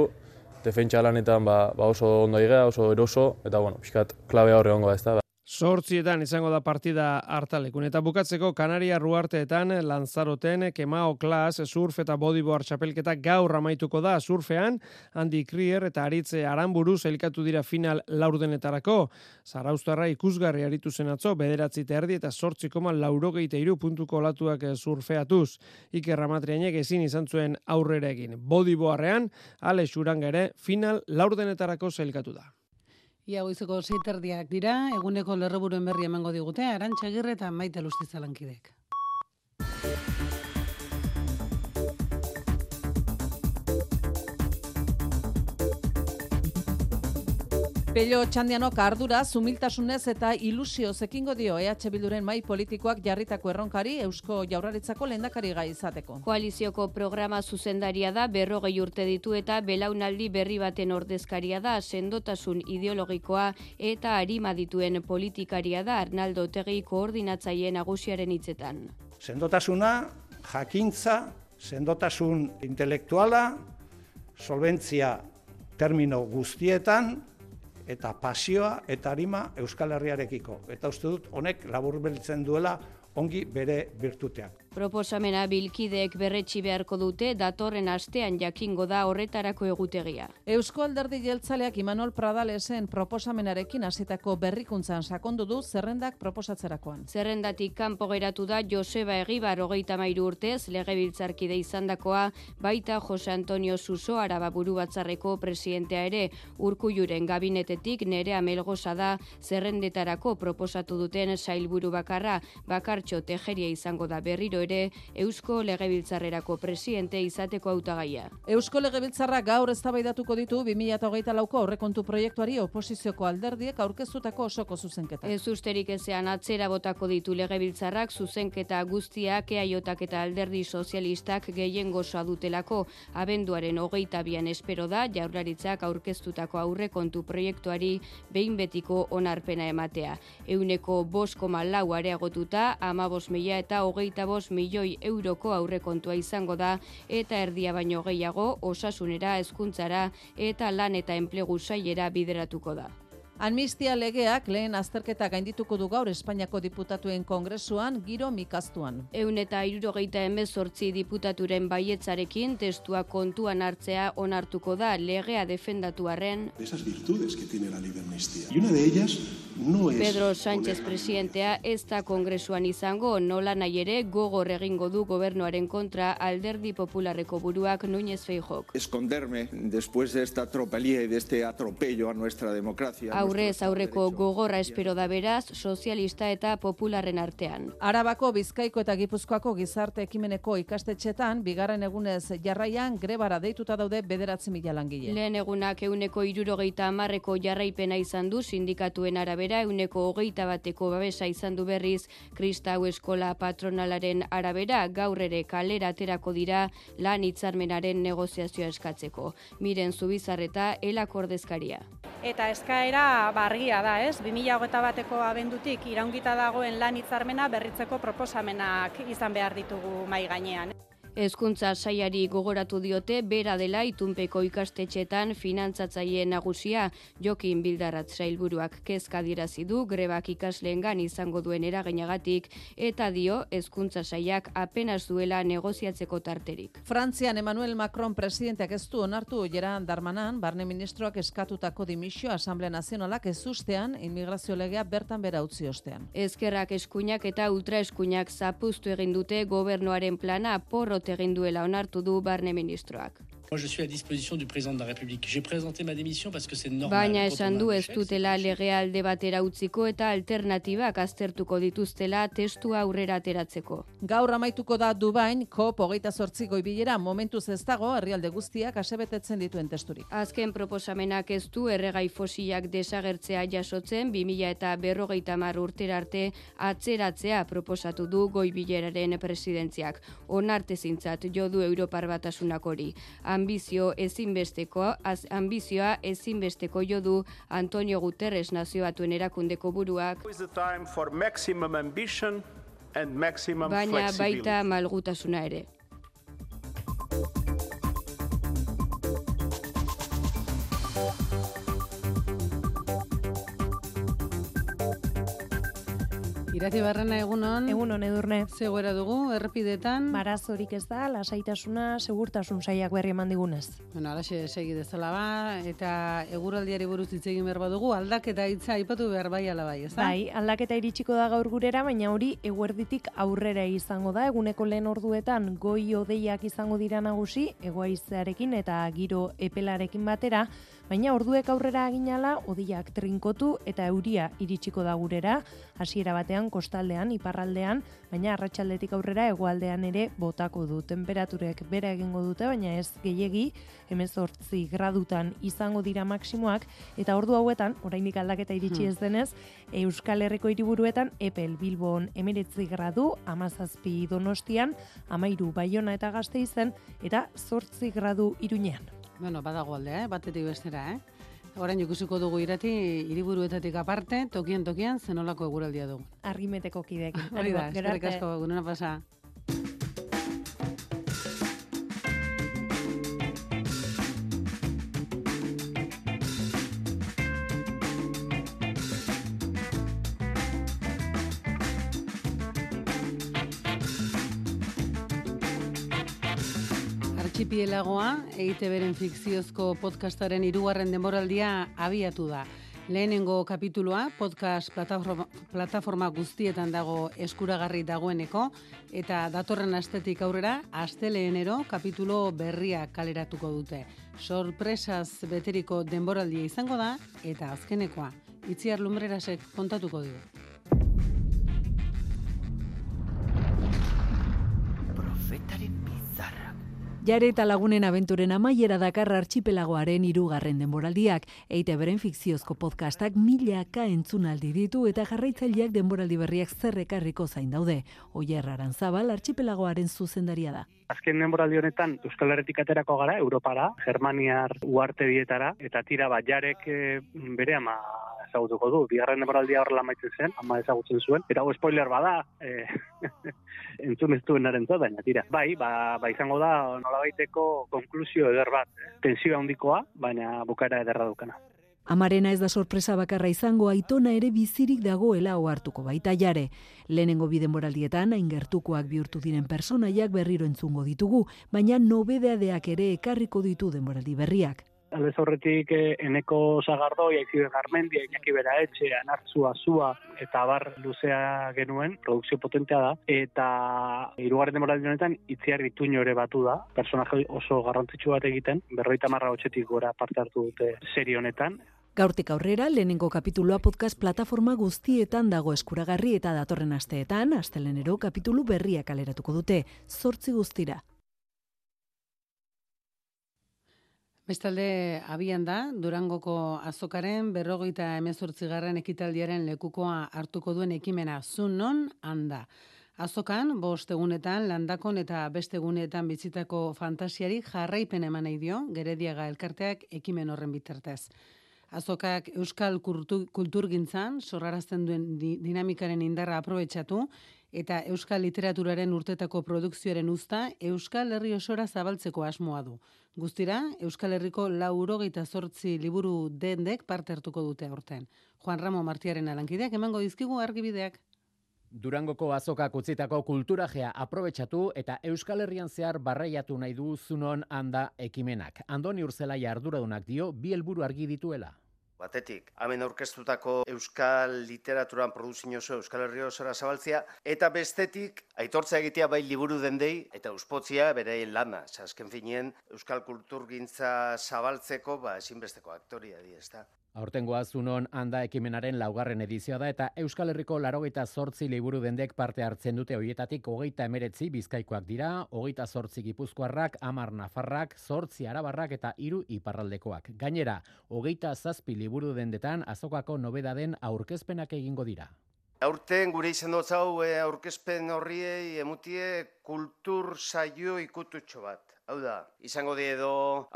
defentsa lanetan ba, ba oso ondo igea, oso eroso, eta bueno, pixkat klabea horre ongo da, ez da. Sortzietan izango da partida hartalekun. Eta bukatzeko Kanaria Ruarteetan Lanzaroten Kemao Klas surf eta bodyboard txapelketa gaur amaituko da surfean. Andy Krier eta Aritze Aramburu zelkatu dira final laurdenetarako. Zaraustarra ikusgarri aritu zen atzo, bederatzi terdi eta sortzikoma laurogeite iru puntuko olatuak surfeatuz. Iker Ramatrianek ezin izan zuen aurrera egin. Bodyboarrean, Ale Xuranga final laurdenetarako zelkatu da. Ia goizeko seiterdiak dira, eguneko lerroburuen berri emango digute, arantxa eta maite lustitzalankidek. Pello Txandianok ardura, zumiltasunez eta ilusio zekingo dio EH Bilduren mai politikoak jarritako erronkari Eusko Jaurlaritzako lehendakari gai izateko. Koalizioko programa zuzendaria da berrogei urte ditu eta belaunaldi berri baten ordezkaria da sendotasun ideologikoa eta harima dituen politikaria da Arnaldo Tegi koordinatzaile nagusiaren hitzetan. Sendotasuna, jakintza, sendotasun intelektuala, solventzia termino guztietan, eta pasioa eta arima Euskal Herriarekiko. Eta uste dut honek laburbeltzen duela ongi bere birtuteak. Proposamena bilkideek berretxi beharko dute datorren astean jakingo da horretarako egutegia. Eusko Alderdi Jeltzaleak Imanol Pradalesen proposamenarekin hasitako berrikuntzan sakondu du zerrendak proposatzerakoan. Zerrendatik kanpo geratu da Joseba Egibar hogeita mairu urtez legebiltzarkide izandakoa baita Jose Antonio Suso araba buru batzarreko presidentea ere urkujuren gabinetetik nerea melgoza da zerrendetarako proposatu duten sailburu bakarra bakartxo tejeria izango da berriro ere Eusko Legebiltzarrerako presidente izateko hautagaia. Eusko Legebiltzarra gaur eztabaidatuko ditu 2024ko aurrekontu proiektuari oposizioko alderdiek aurkeztutako osoko zuzenketa. Ez usterik ezean atzera botako ditu Legebiltzarrak zuzenketa guztiak eaiotak eta alderdi sozialistak gehien gozoa dutelako abenduaren hogeita bian espero da jaurlaritzak aurkeztutako aurrekontu proiektuari behin betiko onarpena ematea. Euneko bosko malau areagotuta, ama mila eta hogeita bos milioi euroko aurrekontua izango da eta erdia baino gehiago osasunera hezkuntzara eta lan eta enplegu sailera bideratuko da. Amnistia legeak lehen azterketa gaindituko du gaur Espainiako diputatuen kongresuan giro mikaztuan. Eun eta irurogeita emezortzi diputaturen baietzarekin testua kontuan hartzea onartuko da legea defendatu arren. Esas virtudes que tiene la ley de amnistia. Y una de ellas no es... Pedro Sánchez presidentea ez da kongresuan izango nola nahi ere gogor egingo du gobernuaren kontra alderdi popularreko buruak Núñez Feijok. Esconderme después de esta tropelía y de este atropello a nuestra democracia aurrez aurreko gogorra espero da beraz sozialista eta popularren artean. Arabako Bizkaiko eta Gipuzkoako gizarte ekimeneko ikastetxetan bigarren egunez jarraian grebara deituta daude bederatzi mila langile. Lehen egunak euneko irurogeita amarreko jarraipena izan du sindikatuen arabera euneko hogeita bateko babesa izan du berriz Kristau Eskola Patronalaren arabera gaur ere kalera aterako dira lan hitzarmenaren negoziazioa eskatzeko. Miren Zubizarreta elakordezkaria. Eta eskaera bargia da, ez? 2008 bateko abendutik iraungita dagoen lan hitzarmena berritzeko proposamenak izan behar ditugu mai gainean. Hezkuntza saiari gogoratu diote bera dela itunpeko ikastetxetan finantzatzaile nagusia Jokin Bildarrat sailburuak kezka dirazi du grebak ikasleengan izango duen eraginagatik eta dio hezkuntza saiak apenas duela negoziatzeko tarterik. Frantzian Emmanuel Macron presidenteak ez du onartu Gerard Darmanan barne ministroak eskatutako dimisio Asamblea Nazionalak ez ustean inmigrazio legea bertan bera utzi ostean. Ezkerrak eskuinak eta ultraeskuinak zapuztu egin dute gobernuaren plana porro porrot egin duela onartu du barne ministroak. Moi, je suis à disposition du président de la République. J'ai présenté ma démission parce que c'est normal. Baina esan du ez dutela legea alde batera utziko eta alternatibak aztertuko dituztela testua aurrera ateratzeko. Gaur amaituko da Dubain, COP hogeita zortziko ibilera momentuz ez dago herrialde guztiak asebetetzen dituen testurik. Azken proposamenak ez du erregai fosilak desagertzea jasotzen 2000 eta berrogeita mar urtera arte atzeratzea proposatu du goibileraren presidentziak. Onarte zintzat jo du Europar batasunak hori. Ambizio ezinbesteko, az, ambizioa ezinbesteko jo du Antonio Guterres nazioatuen erakundeko buruak, baina baita malgutasuna ere. Irati barrena egunon. Egunon edurne. Zegoera dugu, errepidetan. Marazorik ez da, lasaitasuna, segurtasun saiak berri eman digunez. Bueno, alaxe segi dezala ba, eta eguraldiari buruz hitz egin behar badugu, aldaketa hitza aipatu behar bai ala bai, ez da? Bai, aldaketa iritsiko da gaur gurera, baina hori eguerditik aurrera izango da, eguneko lehen orduetan goi odeiak izango dira nagusi, egoaizearekin eta giro epelarekin batera, baina orduek aurrera aginala, odiak trinkotu eta euria iritsiko da gurera, hasiera batean kostaldean, iparraldean, baina arratsaldetik aurrera hegoaldean ere botako du. Temperaturek bera egingo dute, baina ez gehiegi, hemezortzi gradutan izango dira maksimoak, eta ordu hauetan, oraindik aldaketa iritsi ez denez, Euskal Herriko hiriburuetan Epel Bilbon emeretzi gradu, amazazpi donostian, amairu baiona eta gazte izen, eta zortzi gradu iruñean. Bueno, badago aldea, eh? batetik bestera, eh? Orain ikusiko dugu irati hiriburuetatik aparte, tokian tokian zenolako eguraldia dugu. Argimeteko kideekin. Hori da, eskerrik asko, egunera pasa. Archipielagoa, EITB-ren fikziozko podcastaren hirugarren denboraldia abiatu da. Lehenengo kapituloa podcast plataforma, plataforma guztietan dago eskuragarri dagoeneko eta datorren astetik aurrera astelehenero kapitulo berria kaleratuko dute. Sorpresaz beteriko denboraldia izango da eta azkenekoa Itziar Lumbrerasek kontatuko dio. Jare eta lagunen abenturen amaiera dakar archipelagoaren irugarren denboraldiak, eite beren fikziozko podcastak milaka entzunaldi ditu eta jarraitzaileak denboraldi berriak zerrekarriko zain daude. Oier Aranzabal archipelagoaren zuzendaria da. Azken denboraldi honetan Euskal Herretik aterako gara, Europara, Germaniar uarte bietara, eta tira bat jarek eh, bere ama ezagutuko du. Bigarren denboraldia horrela maitzen zen, ama ezagutzen zuen. Eta hau spoiler bada, eh, entzun ez duen baina tira. Bai, ba, ba izango da nolabaiteko konklusio eder bat. Tensioa handikoa, baina bukaera ederra dukana. Amarena ez da sorpresa bakarra izango aitona ere bizirik dagoela ohartuko baita jare. Lehenengo bi denboraldietan hain gertukoak bihurtu diren personaiak berriro entzungo ditugu, baina nobedeadeak ere ekarriko ditu denboraldi berriak. Aldez horretik eh, eneko zagardoi, aizibe garmendia, inaki bera etxe, anartzua, zua, eta bar luzea genuen, produkzio potentea da, eta hirugarren demoraldi honetan itziar ituño ere batu da, personaje oso garrantzitsu bat egiten, berroita marra hotxetik gora parte hartu dute serie honetan, Gaurtik aurrera, lehenengo kapituloa podcast plataforma guztietan dago eskuragarri eta datorren asteetan, astelenero kapitulu berriak kaleratuko dute, zortzi guztira. Bestalde abian da, Durangoko azokaren berrogeita emezortzigarren ekitaldiaren lekukoa hartuko duen ekimena zunon handa. Azokan, bost egunetan, landakon eta beste egunetan bitzitako fantasiari jarraipen eman nahi dio, gerediaga elkarteak ekimen horren bitartez. Azokak euskal kultu- kulturgintzan, sorrarazten duen di- dinamikaren indarra aprobetxatu, eta euskal literaturaren urtetako produkzioaren uzta euskal herri osora zabaltzeko asmoa du. Guztira, Euskal Herriko laurogeita zortzi liburu dendek parte hartuko dute aurten. Juan Ramo Martiaren alankideak emango dizkigu argibideak. Durangoko azokak utzitako kulturajea aprobetxatu eta Euskal Herrian zehar barraiatu nahi du zunon handa ekimenak. Andoni Urzelaia arduradunak dio bi helburu argi dituela. Batetik, hemen aurkeztutako euskal literaturan produzin oso euskal herri osora zabaltzea, eta bestetik, aitortza egitea bai liburu dendei, eta uspotzia bere lana, azken finien, euskal kulturgintza zabaltzeko, ba, ezinbesteko aktoria di, ez da. Aurtengo azunon handa ekimenaren laugarren edizioa da eta Euskal Herriko larogeita zortzi liburu dendek parte hartzen dute hoietatik hogeita emeretzi bizkaikoak dira, hogeita zortzi gipuzkoarrak, amar nafarrak, zortzi arabarrak eta hiru iparraldekoak. Gainera, hogeita zazpi liburu dendetan azokako nobedaden aurkezpenak egingo dira. Aurten gure izan dut zau aurkezpen horriei emutie kultur saio ikututxo bat. Hau da, izango die edo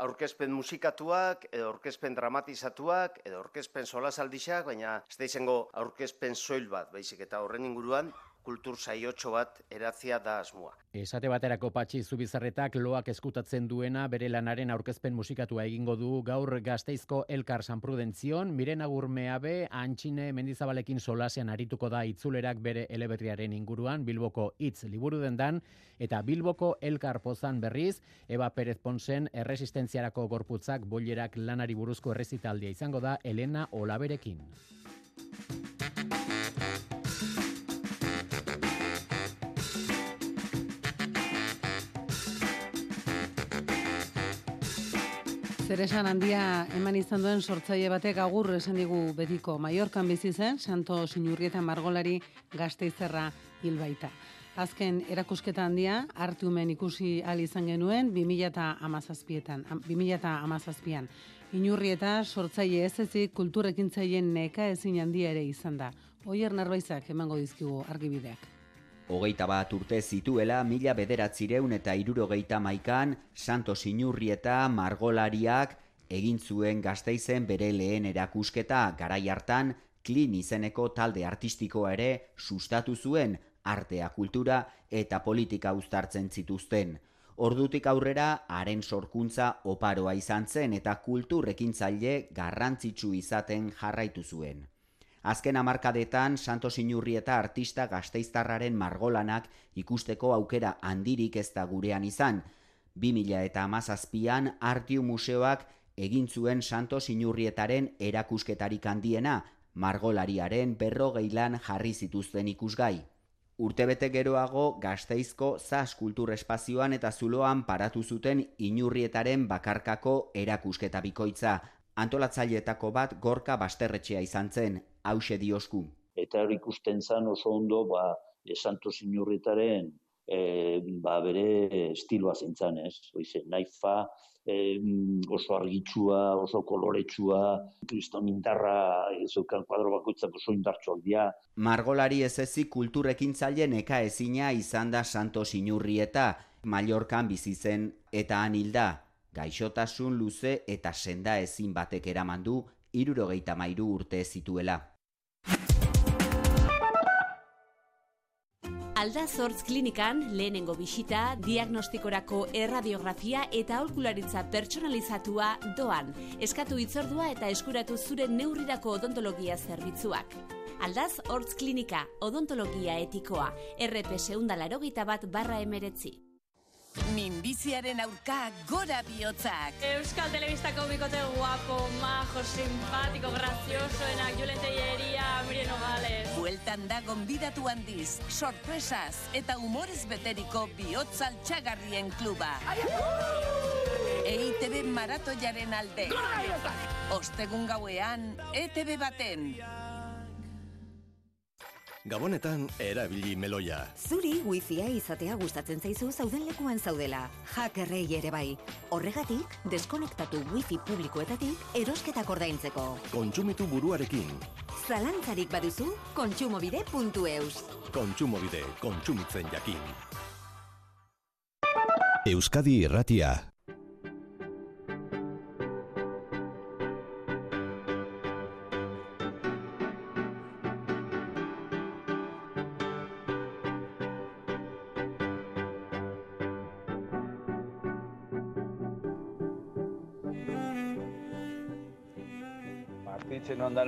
aurkezpen musikatuak, edo aurkezpen dramatizatuak, edo aurkezpen solasaldixak, baina ez da izango aurkezpen soil bat, baizik eta horren inguruan kultur saiotxo bat eratzia da asmoa. Esate baterako patxi zubizarretak loak eskutatzen duena bere lanaren aurkezpen musikatua egingo du gaur gazteizko Elkar San Prudentzion, miren agurmeabe antxine mendizabalekin solasean arituko da itzulerak bere eleberriaren inguruan, Bilboko hitz liburu dendan, eta Bilboko Elkar pozan berriz, Eba Perez Ponsen erresistentziarako gorputzak bolerak lanari buruzko errezitaldia izango da Elena Olaberekin. Zeresan handia eman izan duen sortzaile batek agur esan digu betiko Mallorcan bizi zen, Santo Sinurrieta Margolari gazteizerra hilbaita. Azken erakusketa handia, artumen ikusi al izan genuen 2017an, 2017an. Inurrieta sortzaile ez ezik kulturekin zaien neka ezin handia ere izan da. Oier narbaizak emango dizkigu argibideak. Hogeita bat urte zituela mila bederatzireun eta irurogeita maikan Santo Sinurrieta margolariak egin zuen gazteizen bere lehen erakusketa garai hartan klin izeneko talde artistikoa ere sustatu zuen artea kultura eta politika uztartzen zituzten. Ordutik aurrera haren sorkuntza oparoa izan zen eta kulturrekin zaile garrantzitsu izaten jarraitu zuen. Azken amarkadetan Santos Inurri eta artista gazteiztarraren margolanak ikusteko aukera handirik ez da gurean izan. 2000 eta amazazpian Artiu Museoak egin zuen Santos Inurrietaren erakusketarik handiena, margolariaren berrogeilan jarri zituzten ikusgai. Urtebete geroago gazteizko zaz kultur espazioan eta zuloan paratu zuten inurrietaren bakarkako erakusketa bikoitza. Antolatzaileetako bat gorka basterretxea izan zen, hause diosku. Eta ikusten zan oso ondo, ba, Santo Sinurritaren e, ba, bere estiloa zintzen, ez? Oize, naifa, e, oso argitsua, oso koloretsua, kriston indarra, zeukan kuadro bakoitzak oso indartsuak dira. Margolari ez ezik kulturekin zailen eka ezina izan da Santo Sinurrieta, Mallorcan bizi zen eta anilda gaixotasun luze eta senda ezin batek eraman du irurogeita mairu urte zituela. Alda Zortz Klinikan lehenengo bisita, diagnostikorako erradiografia eta aholkularitza pertsonalizatua doan. Eskatu itzordua eta eskuratu zure neurrirako odontologia zerbitzuak. Aldaz Hortz Klinika, odontologia etikoa, RPS undalaro bat barra emeretzi. Minbiziaren aurka gora bihotzak. Euskal Telebistako bikote guapo, majo, simpatiko, graziosoenak, Julen Teieria, Miriam Nogales. Bueltan da gonbidatu handiz, sorpresas eta humorez beteriko bihotzal txagarrien kluba. EITB maratoiaren alde. Ostegun gauean, ETB baten. Gabonetan erabili meloia. Zuri wifia izatea gustatzen zaizu zauden lekuan zaudela. Hackerrei ere bai. Horregatik, deskonektatu wifi publikoetatik erosketak ordaintzeko. Kontsumitu buruarekin. Zalantzarik baduzu, kontsumobide.eus. Kontsumobide, kontsumitzen jakin. Euskadi Irratia.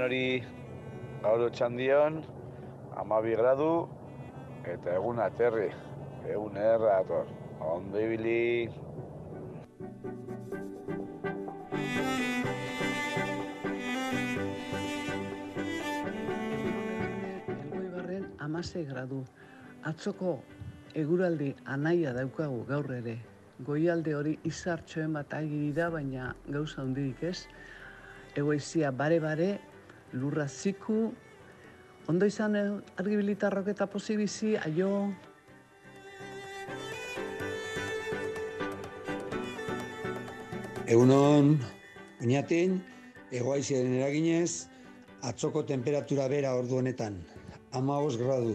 denoi gaur otxandion, amabi gradu, eta egun aterri, egun erra ator. Ondo ibili! Elgoibarren amase gradu. Atzoko eguraldi anaia daukagu gaur ere. Goialde hori izartxoen bat agiri da, baina gauza hundirik ez. Egoizia bare-bare lurra ziku, ondo izan eh, argibilitarrok eta pozibizi, aio... Egunon, oinatin, egoaiziaren eraginez, atzoko temperatura bera ordu honetan, amagos gradu.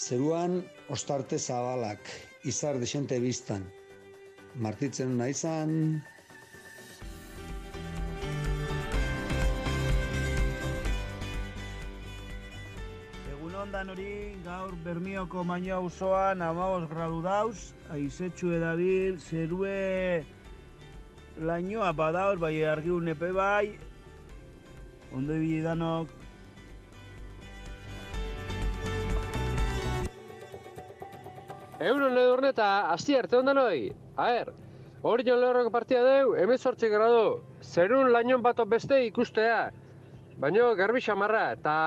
Zeruan, ostarte zabalak, izar desente biztan. Martitzen naizan, Egun ondan hori, gaur Bermioko maino auzoan amabos gradu dauz, aizetxu edabil, zerue lainoa badauz, bai argiun epe bai, ondo ibili danok. Euron edurne eta hasti arte ondan hoi. A ber, hori jon lehorroko partia deu, emezortzi gradu. Zerun lainon bat beste ikustea. Baina garbi xamarra, eta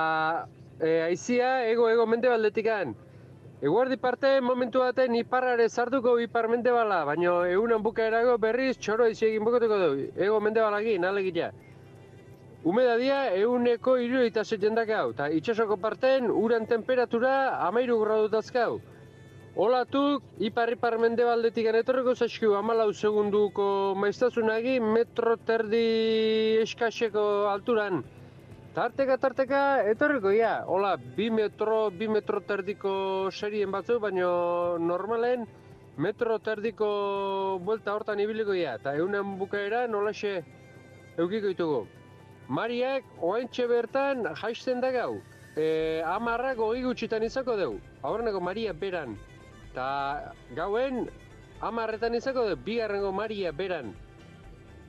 e, aizia ego ego mende baldetikan. Eguardi parte momentu baten iparrare zartuko ipar mende bala, baina egunan bukaerago berriz txoro izi egin bukotuko du. Ego mende balagin, alegia. Humedadia eguneko iru eta hau, eta itxasoko parten uran temperatura amairu gradu dazkau. Olatuk, ipar-ipar mendebaldetik etorriko zaizkiu amalau segunduko maiztazunagi metro terdi eskaseko alturan. Tarteka, tarteka, etorriko, ja. Hola, bi metro, bi metro terdiko serien batzu, baina normalen metro terdiko buelta hortan ibiliko, ja. Eta eunen bukaera nolaxe eukiko ditugu. Mariak, oaintxe bertan jaisten da gau. E, amarrak hori gutxitan izako dugu. Aurreneko Maria beran. Ta gauen amarretan izako dugu, bigarrengo Maria beran.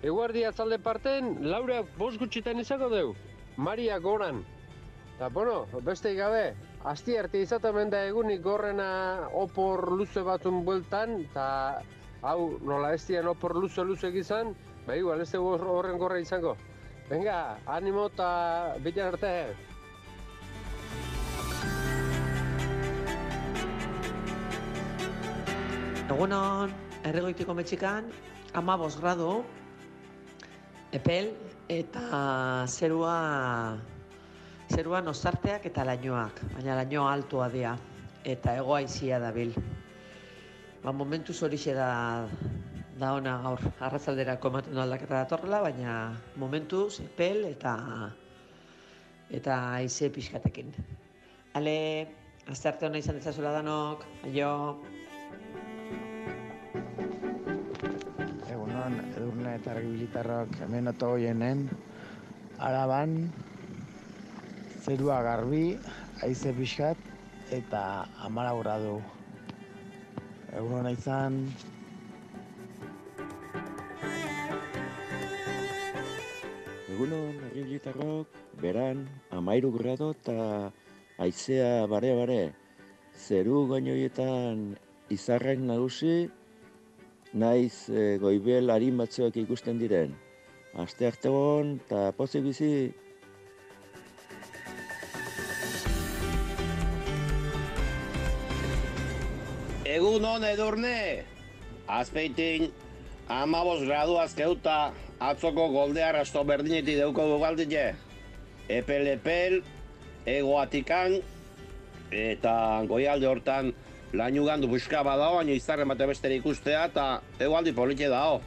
Eguardi atzalde parten, Laura bost gutxitan izako dugu. Maria goran. Ta bueno, beste gabe, asti arte izaten da egunik gorrena opor luze batzun bueltan, ta hau nola ez dian opor luze luze izan, ba igual ez dugu horren gorra izango. Venga, animo eta bilan arte. Egunon, erregoitiko metxikan, amabos gradu, epel eta zerua zerua nozarteak eta lainoak, baina lainoa altua dira, eta egoaizia dabil. Ba, momentuz horixe da da ona gaur arrazalderako ematen aldaketa datorrela, baina momentuz epel eta eta haize pixkatekin. Ale, azte arte hona izan dezazula danok, aio. Eta argibilitarrok hemen oto goienen, araban, zerua garbi, haize pixkat, eta amara gradu. Egunon izan, Egunon, argibilitarrok, beran, amairu grado eta aizea bare-bare. Zeru gainoietan izarrak nagusi, naiz e, goibel harin batzuak ikusten diren. Aste arte hon, eta pozik bizi, Egun hon edurne, azpeitin amabos gradu azkeuta atzoko golde arrasto berdineti deuko dugaldite. Epel epel, egoatikan, eta goialde hortan lainu gandu buska badao, baina izarren bate beste ikustea, eta egualdi politxe dao.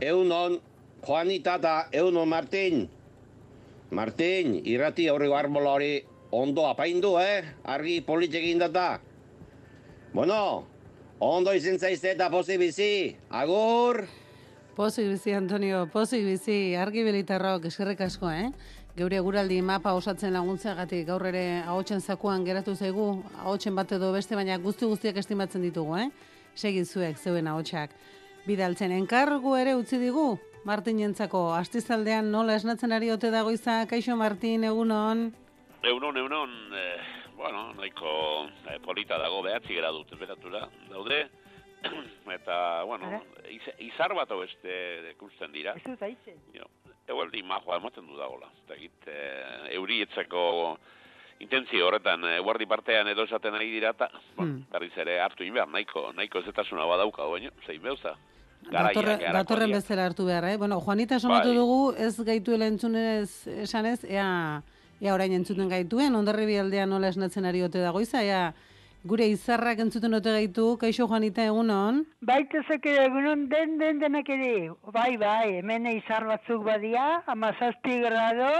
Egun hon, Juanita eta egun hon Martin. Martin, irrati aurrego arbola hori ondo apaindu, eh? Argi politxekin data. Bueno, ondo izen zaizte eta pozi bizi. Agur! Pozik bizi, Antonio, pozik bizi, argi bilitarrok, eskerrik asko, eh? Geure guraldi mapa osatzen laguntzeagatik gaur ere ahotsen zakuan geratu zaigu, ahotsen bat edo beste, baina guzti guztiak estimatzen ditugu, eh? Segin zuek, zeuen ahotsak. Bidaltzen enkargu ere utzi digu, Martin jentzako, astizaldean nola esnatzen ari ote dago izan, kaixo Martin, egunon? Egunon, egunon, eh, bueno, nahiko eh, polita dago behatzi gradu temperatura daude, eta, bueno, iz, izar bat beste ikusten dira. Ez dut egualdi majoa ematen du dagoela. Eta egit, e, euri etzeko intentzio horretan, e, guardi partean edo esaten ari dira, eta, Hmm. berriz ere hartu inbehar, nahiko, nahiko ezetasuna badauka, baino, zein beuza. Datorre, datorren bezala hartu behar, eh? Bueno, Juanita esomatu Bai. dugu, ez gaituela entzunez esanez, ea, ea orain entzuten gaituen, ondarribi aldea nola esnatzen ari ote dagoiza, ea, gure izarrak entzuten ote gaitu, kaixo Juanita egunon? Baitezek ere egunon den den denak ere. Bai, bai, hemen izar batzuk badia, amazazpi grado,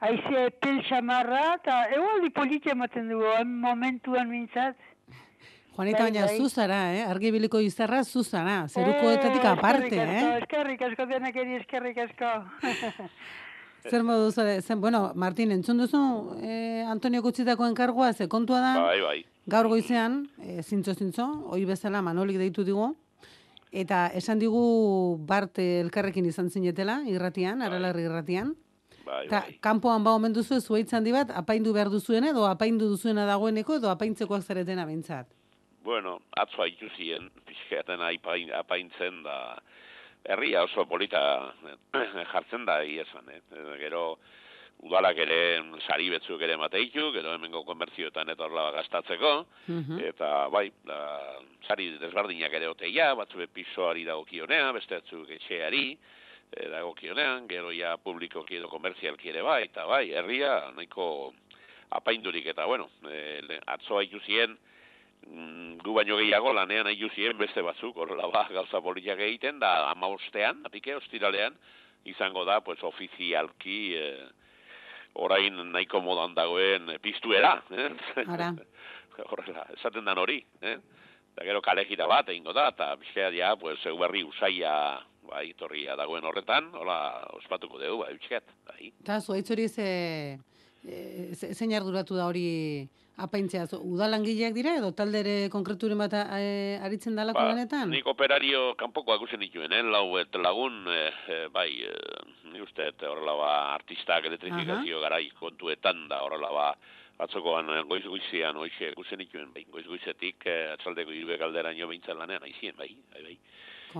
aize epel xamarra, eta egualdi politxe ematen dugu, momentuan mintzat. Juanita, Bai, baina bai. zuzara, eh? Argibiliko izarra zuzara, zerukoetatik Eh, aparte, eskerrik asko, eh? Eskerrik asko denak ere, eskerrik asko. Zer modu zure, zen, bueno, Martin, entzun duzu eh, Antonio Kutzitako enkargoa, ze kontua da, Bai, bai. Gaur goizean, e, zintzo zintzo, hoi bezala Manolik deitu digu, eta esan digu Bart elkarrekin izan zinetela, irratian, aralarri irratian, Bai, eta kanpoan ba omen duzu zuaitz handi bat, apaindu behar duzuen edo apaindu duzuena dagoeneko edo apaintzekoak zaretena behintzat. Bueno, atzo haitu ziren, pixkaten apain, apaintzen da, herria oso polita eh, jartzen da egia esan, eh? Eh, Gero, udalak ere sari betzuk ere mateitu, gero hemengo konbertzioetan eta horla gastatzeko, eta bai, da, sari desberdinak ere oteia, batzue pisoari dagokionea, beste batzuk etxeari, e, dagokionean, gero ja publikoki edo komerzialki ere bai, eta bai, herria nahiko apaindurik, eta bueno, e, le- atzo haitu ziren, mm, gu baino gehiago lanean ziren beste batzuk, horrela ba, gauza politak egiten, da ama ostean, apike ostiralean, izango da, pues, ofizialki, eh, orain nahiko modan dagoen eh, piztuera, eh? Ara. horrela, esaten dan hori, eh? Eta gero kale gira bat egingo da, eta bizkera ja, pues, zeu berri usaia, bai, torria dagoen horretan, hola, ospatuko dugu, bai, bizket, bai. Eta zuaitz hori ze, e, ze, zein arduratu da hori apaintzea, udalangileak dira edo taldere konkreturen bat e, aritzen dalako lanetan? Nik operario kanpoko akusen dituen, eh? lau et lagun, eh, eh, bai, eh, ni uste, et horrela ba, artistak elektrifikazio garai kontuetan da, horrela ba, batzokoan eh, goiz goizean, hoxe akusen dituen, bai, goiz goizetik, eh, atzaldeko irbe galderaino behintzen lanean, aizien, bai, bai, bai.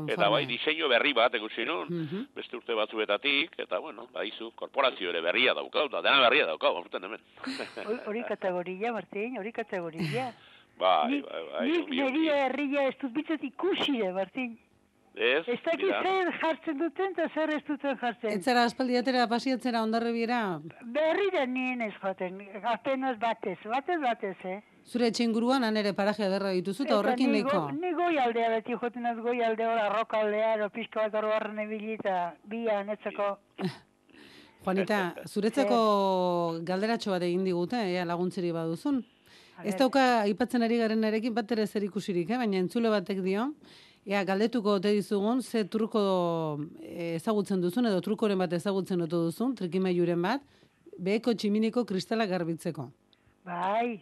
Eta bai, diseinu berri bat ekusi nun, Mhm. beste urte batzuetatik, eta bueno, baizu, korporazio ere berria daukau, da dena berria daukau, aurten hemen. Hor- Hori kategoria, Martin, hori kategoria. bai, Nik- bai, bai, Nik niri herria ez dut bitzat ikusi de, Martin. Ez, Ez dakit mira. zer jartzen duten eta zer ez duten jartzen. Ez zara aspaldi atera pasiatzera ondarrebiera, Berri da nien ez joaten, apenas batez, batez batez, eh? Zure etxinguruan han ere paraje ederra dituzu eta horrekin nahiko. Ni goi aldea beti joten az goi alde hor, arroka aldea, ero pixka bat hor barren ebili eta bia netzeko. Juanita, zuretzako galderatxo bat egin digute, ea laguntzeri baduzun. Ez dauka aipatzen ari garen erekin bat ere zer ikusirik, eh? baina entzule batek dio, ea galdetuko ote dizugun, ze truko eh, ezagutzen duzun, edo trukoren bat ezagutzen ote duzun, trikimailuren bat, beheko tximiniko kristala garbitzeko. Bai,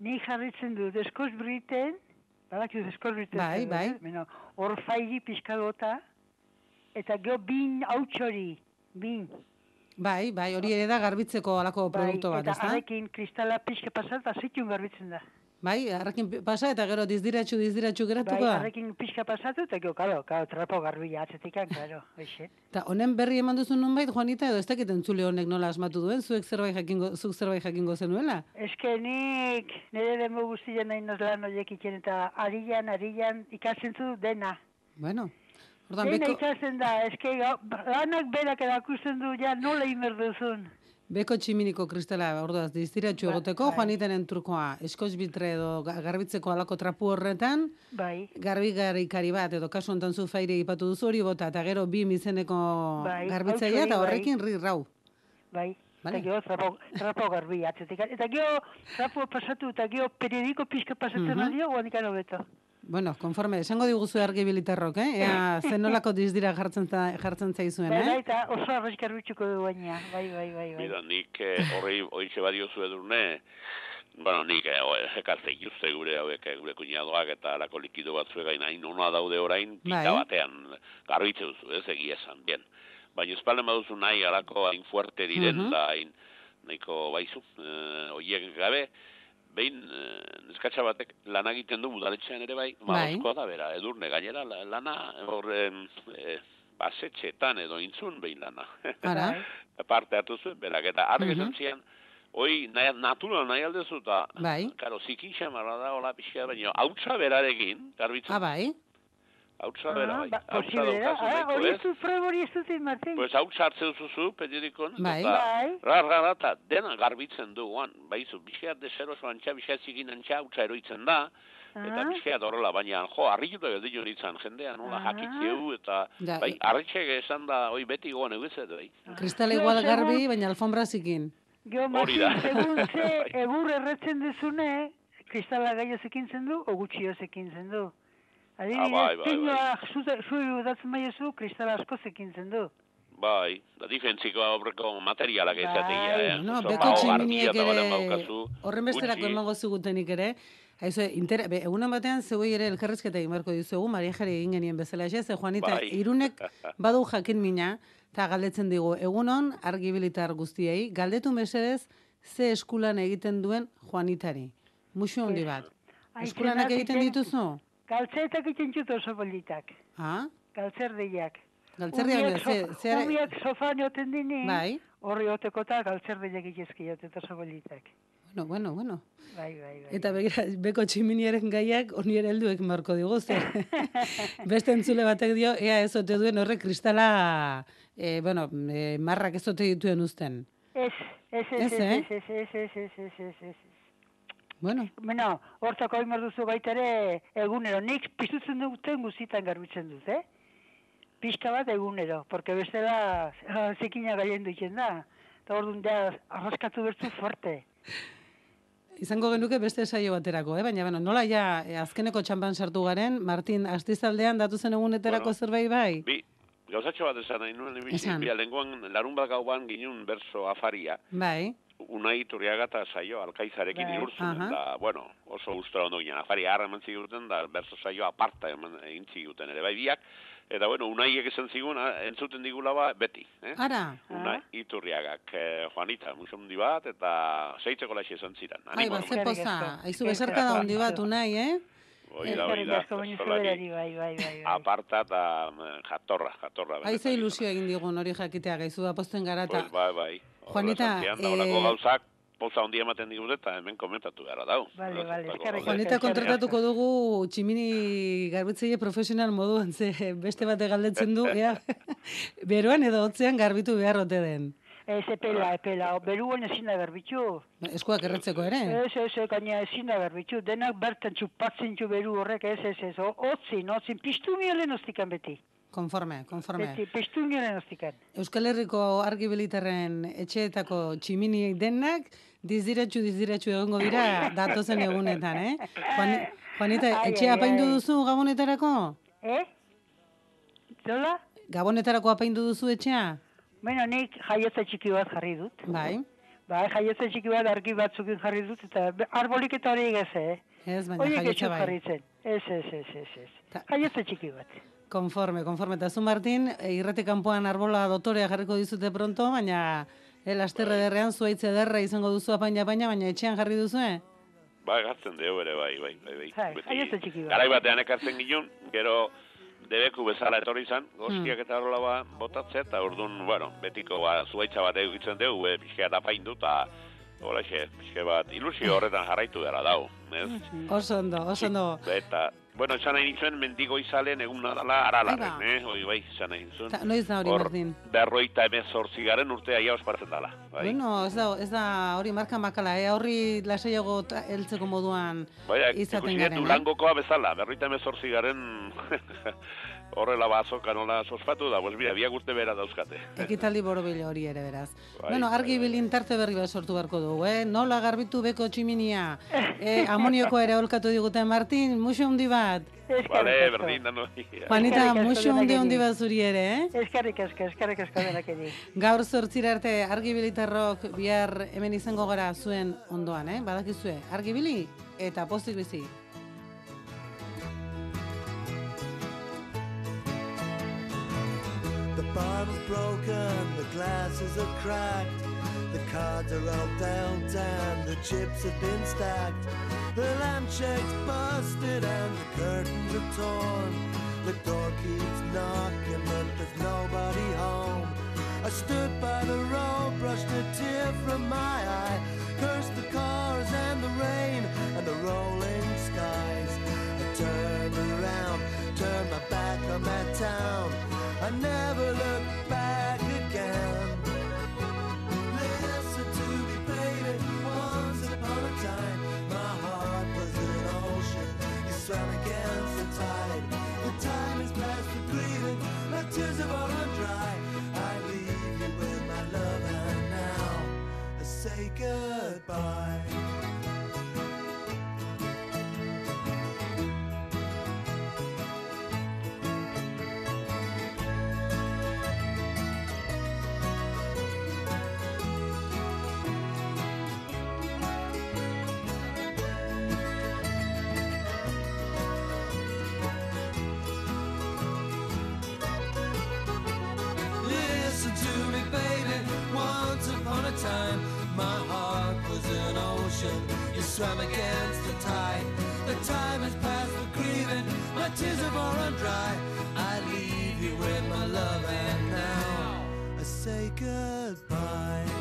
ni jarritzen dut, eskoz briten, badakit eskoz briten. Bai, bai. Beno, hor fairi pixka gota, eta gero bin hautxori, bin. Bai, bai, hori ere da garbitzeko alako produktu bat, eta ezta? arekin kristala pixka pasat, eta zitun garbitzen da. Bai, harrekin pasa eta gero dizdiratxu, dizdiratxu geratuko Bai, da. arekin pixka pasatu, eta gero, karo, karo, trapo garbila atzetikan, karo, hoxe. Ta honen berri eman duzu nonbait, Juanita, edo ez dakit entzule honek nola asmatu duen, zuek zerbait jakingo, zuk zerbait jakingo zenuela? Eske nik nire demo guztien nahi noz lan horiek itzen, eta arian, arian, ikasten zu dena. Bueno, ordan beko, ikasten da, eske lanak berak erakusten du, ja nola imer duzun. Beko tximiniko kristala, orduaz, dizdiratxu Ba- egoteko, bai. Juanitenen trukoa, eskoz bitre edo ga- garbitzeko alako trapu horretan, Bai. garbi garikari bat, edo kasu honetan zu faire ipatu duzu hori bota, eta gero bi izeneko Bai, garbitzailea, eta bai. horrekin ri rau. Bai. Vale. Eta gero trapo, trapo garbi atzetik. Eta gero trapo pasatu, eta gero periodiko pixka pasatzen Mhm. mm -hmm. guanik hobeto. Bueno, konforme, esango diguzu argi bilitarrok, eh? Ea, zen nolako dizdira jartzen, za, jartzen zaizuen, eh? eta oso arrezkar bitxuko du baina. Bai, bai, bai, bai. Mira, nik eh, horri oitxe badiozu edurne, bueno, nik eh, o- ekartzen juzte gure hauek, eh, gure kuñadoak eta alako likido batzuek gain hain ona daude orain, pita Bai. batean garbitze duzu, ez egia esan, bien. Baina espalden baduzu nahi alako hain fuerte diren, Mhm. da hain nahiko baizu, eh, oiek gabe, behin eh, neskatxa batek lan egiten du udaletxean ere bai, Bai. maozkoa da bera, edurne, gainera la- lana horren eh, basetxetan edo intzun behin lana. Ara. parte hartu zuen, berak, eta argi esan zian, hoi nahi, natural nahi aldezu, eta, Bai. karo, zikin xamarra da, hola pixka, baina, hautsa berarekin, garbitzen. Ah, bai. Hautsa bera, bai. ba, Hautsa posible da. daukazu Ah, nahiko, hori ez? du frego hori ez dut Martin. Pues hautsa hartzen zuzu, periodikon, Bai. eta, Bai. rar, rar, eta dena garbitzen du, guan, baizu, bizkeat desero zoan txa, bizkeat zikin antxa, hautsa eroitzen da, eta Ah. bizkeat horrela, baina, jo, harrituta edo dio nintzen, jendea nola Ah. jakitzeu, eta, Ja, bai, e- harritxek esan da, hoi beti goan egizet, bai. Kristala Jo, igual garbi, baina alfombra zikin. Jo, Hori Martin, da. segun ze egur erretzen dezune, kristala gaio zekintzen du, o gutxio zekintzen du. Adibidez, Ah, bai, bai, pinoa zu- udatzen maiezu, kristala asko zekintzen du. Bai, da difentziko aurreko materialak Bai. ezategia, eh? No, beko balen ere horren besterako emango zigutenik ere. Haizu, inter, be, egunan batean zeuei ere elkarrizketa egin beharko dizuegu, Maria Jari egin genien bezala, ez, ze Juanita, Bai. irunek badu jakin mina, eta galdetzen digu, egunon argibilitar guztiei, galdetu mesedez, ze eskulan egiten duen Juanitari. Muxu handi bat. Eskulanak egiten- dituzu? Galtzeetak egiten dut oso politak. Ah? Galtzerdiak. Baina, Ubiak ze, so- ze, Ubiak sofan joten dini. Bai. Horri oteko eta galtzerdiak egizki oso politak. bueno, bueno, bueno. Bai, bai, bai. Eta begira, beko tximiniaren gaiak honi ere helduek marko digu, ze. Beste entzule batek dio, ea ez ote duen horre kristala, e, bueno, e, marrak ez ote dituen uzten. Ez, ez, ez, Ez, ez, eh? ez, ez, ez, ez, ez, ez, ez, ez. Bueno, Bueno, hortako hain duzu baita ere egunero. Nik piztutzen duten guztietan garbitzen dut, eh? Pista bat egunero, porque bestela zikina gaien duitzen da. Eta orduan da arraskatu bertzu fuerte. izango genuke beste saio baterako, eh? baina bueno, nola ja e, azkeneko txampan sartu garen, Martin, astizaldean datu zen eguneterako Bueno. zerbait bai? Bi, gauzatxo bat esan nahi nuen, bi, lenguan larun bat gauan ginun berso afaria, Bai, unai turriaga eta saio alkaizarekin Bai. igurtzen, Aha. da, bueno, oso gustora ondo ginen, afari harra eman ziguten, da berso saio aparta eman egin ziguten ere, bai biak, eta bueno, unaiek esan zigun, ah, entzuten digula ba, beti, eh? ara, Unai, iturriagak, eh, Juanita, musondi bat, eta seitzeko laxe esan ziren. ai, ba, ze poza, aizu besarka da handi bat unai, eh? Hori da, Eskerrik da, bai, bai, bai. bai. aparta eta mm, jatorra, jatorra. Ai, ze ilusio egin digun hori jakitea gaizu aposten gara eta Pues, bai, bai. Juanita, eh, gauzak, poza hondi ematen digute eta hemen komentatu gara dau. Eskerrik gauzak. Juanita kontratatuko dugu tximini garbitzaile profesional moduan, ze beste bate galdetzen du, ea, beroan edo hotzean garbitu behar ote den. Ez, epela, epela. Beruan ezin da berbitzu. Eskuak erretzeko ere. Ez, ez, ez, gaina ezin da berbitzu. Denak bertan txupatzen txu beru horrek, ez, ez, ez. O- Otzin, otzin, piztu mielen ostikan beti. Konforme, konforme. Beti, piztu mielen ostikan. Euskal Herriko argibilitarren etxeetako tximini denak dizdiratxu dizdiratxu egongo dira datozen egunetan, eh? Juan, Juanita, etxea ai, apaindu ai. duzu gabonetarako? Eh? Zola? Gabonetarako apaindu duzu etxea? Bueno, nik jaiotza txiki bat jarri dut. Bai. Bai, jaiotza txiki bat argi batzukin jarri dut, eta arbolik eta hori egez, eh? Ez, baina Horiek jaiotza bai. jarritzen. Ez, ez, ez, ez, ez. Jaiotza txiki bat. Konforme, konforme. Eta zu, Martin, e, irrati kanpoan arbola dotorea jarriko dizute pronto, baina el asterre derrean zuaitze derra izango duzu apaina apaina, baina etxean jarri duzu, eh? Bai, gartzen dugu ere, bai, bai, bai, bai. Bai, Beti, txiki. Garai batean ekartzen ginen, gero debeku bezala etorri izan, goztiak eta horrela ba, botatze, eta orduan, bueno, betiko ba, zuaitza bat egitzen dugu, e, pixka eta apaindu, eta Horaxe, pixka bat, ilusio horretan jarraitu dara dau, ez? Oso ondo, oso ondo. Eta, bueno, esan nahi nintzen mendigo izalen egun nadala aralaren, Ahí eh? Hoi, bai, esan nahi nintzen. Ta, noiz da hori, Hor, Martin? Berroita emezortzi garen urtea ia ospartzen dala. Bai, Bueno, ez da, ez da hori marka makala, eh? horri lasaiago heltzeko moduan bai izaten ikusi dut garen, eh? Bezala, berroita emezortzi garen horrela bazoka nola sospatu da, pues mira, biak urte bera dauzkate. Ekitaldi borobile hori ere beraz. Bai, bueno, argi bilin tarte berri bat sortu beharko dugu, eh? Nola garbitu beko tximinia? eh, amonioko ere holkatu diguten, Martin, muxo handi bat. Vale, berdin da no. Juanita, muxo handi handi bat zuri ere, eh? Eskerrik asko, eskerrik asko denak edi. Gaur zortzira arte argibilitarrok bihar hemen izango gara zuen ondoan, eh? Badakizue, argibili eta pozik bizi. bottle's broken, the glasses are cracked, the cards are all dealt and the chips have been stacked. The lampshade's busted and the curtains are torn. The door keeps knocking, but there's nobody home. I stood by the road, brushed a tear from my eye, cursed the cars and the rain and the rolling skies. I turned around, turned my back on that town. I never back again. Listen to me, baby, once upon a time. My heart was an ocean, you swam against the tide. The time for my tears have all run dry. I leave you with my love, and now I say goodbye. Swam against the tide. The time has passed for grieving. My tears have all run dry. I leave you with my love, and now I say goodbye.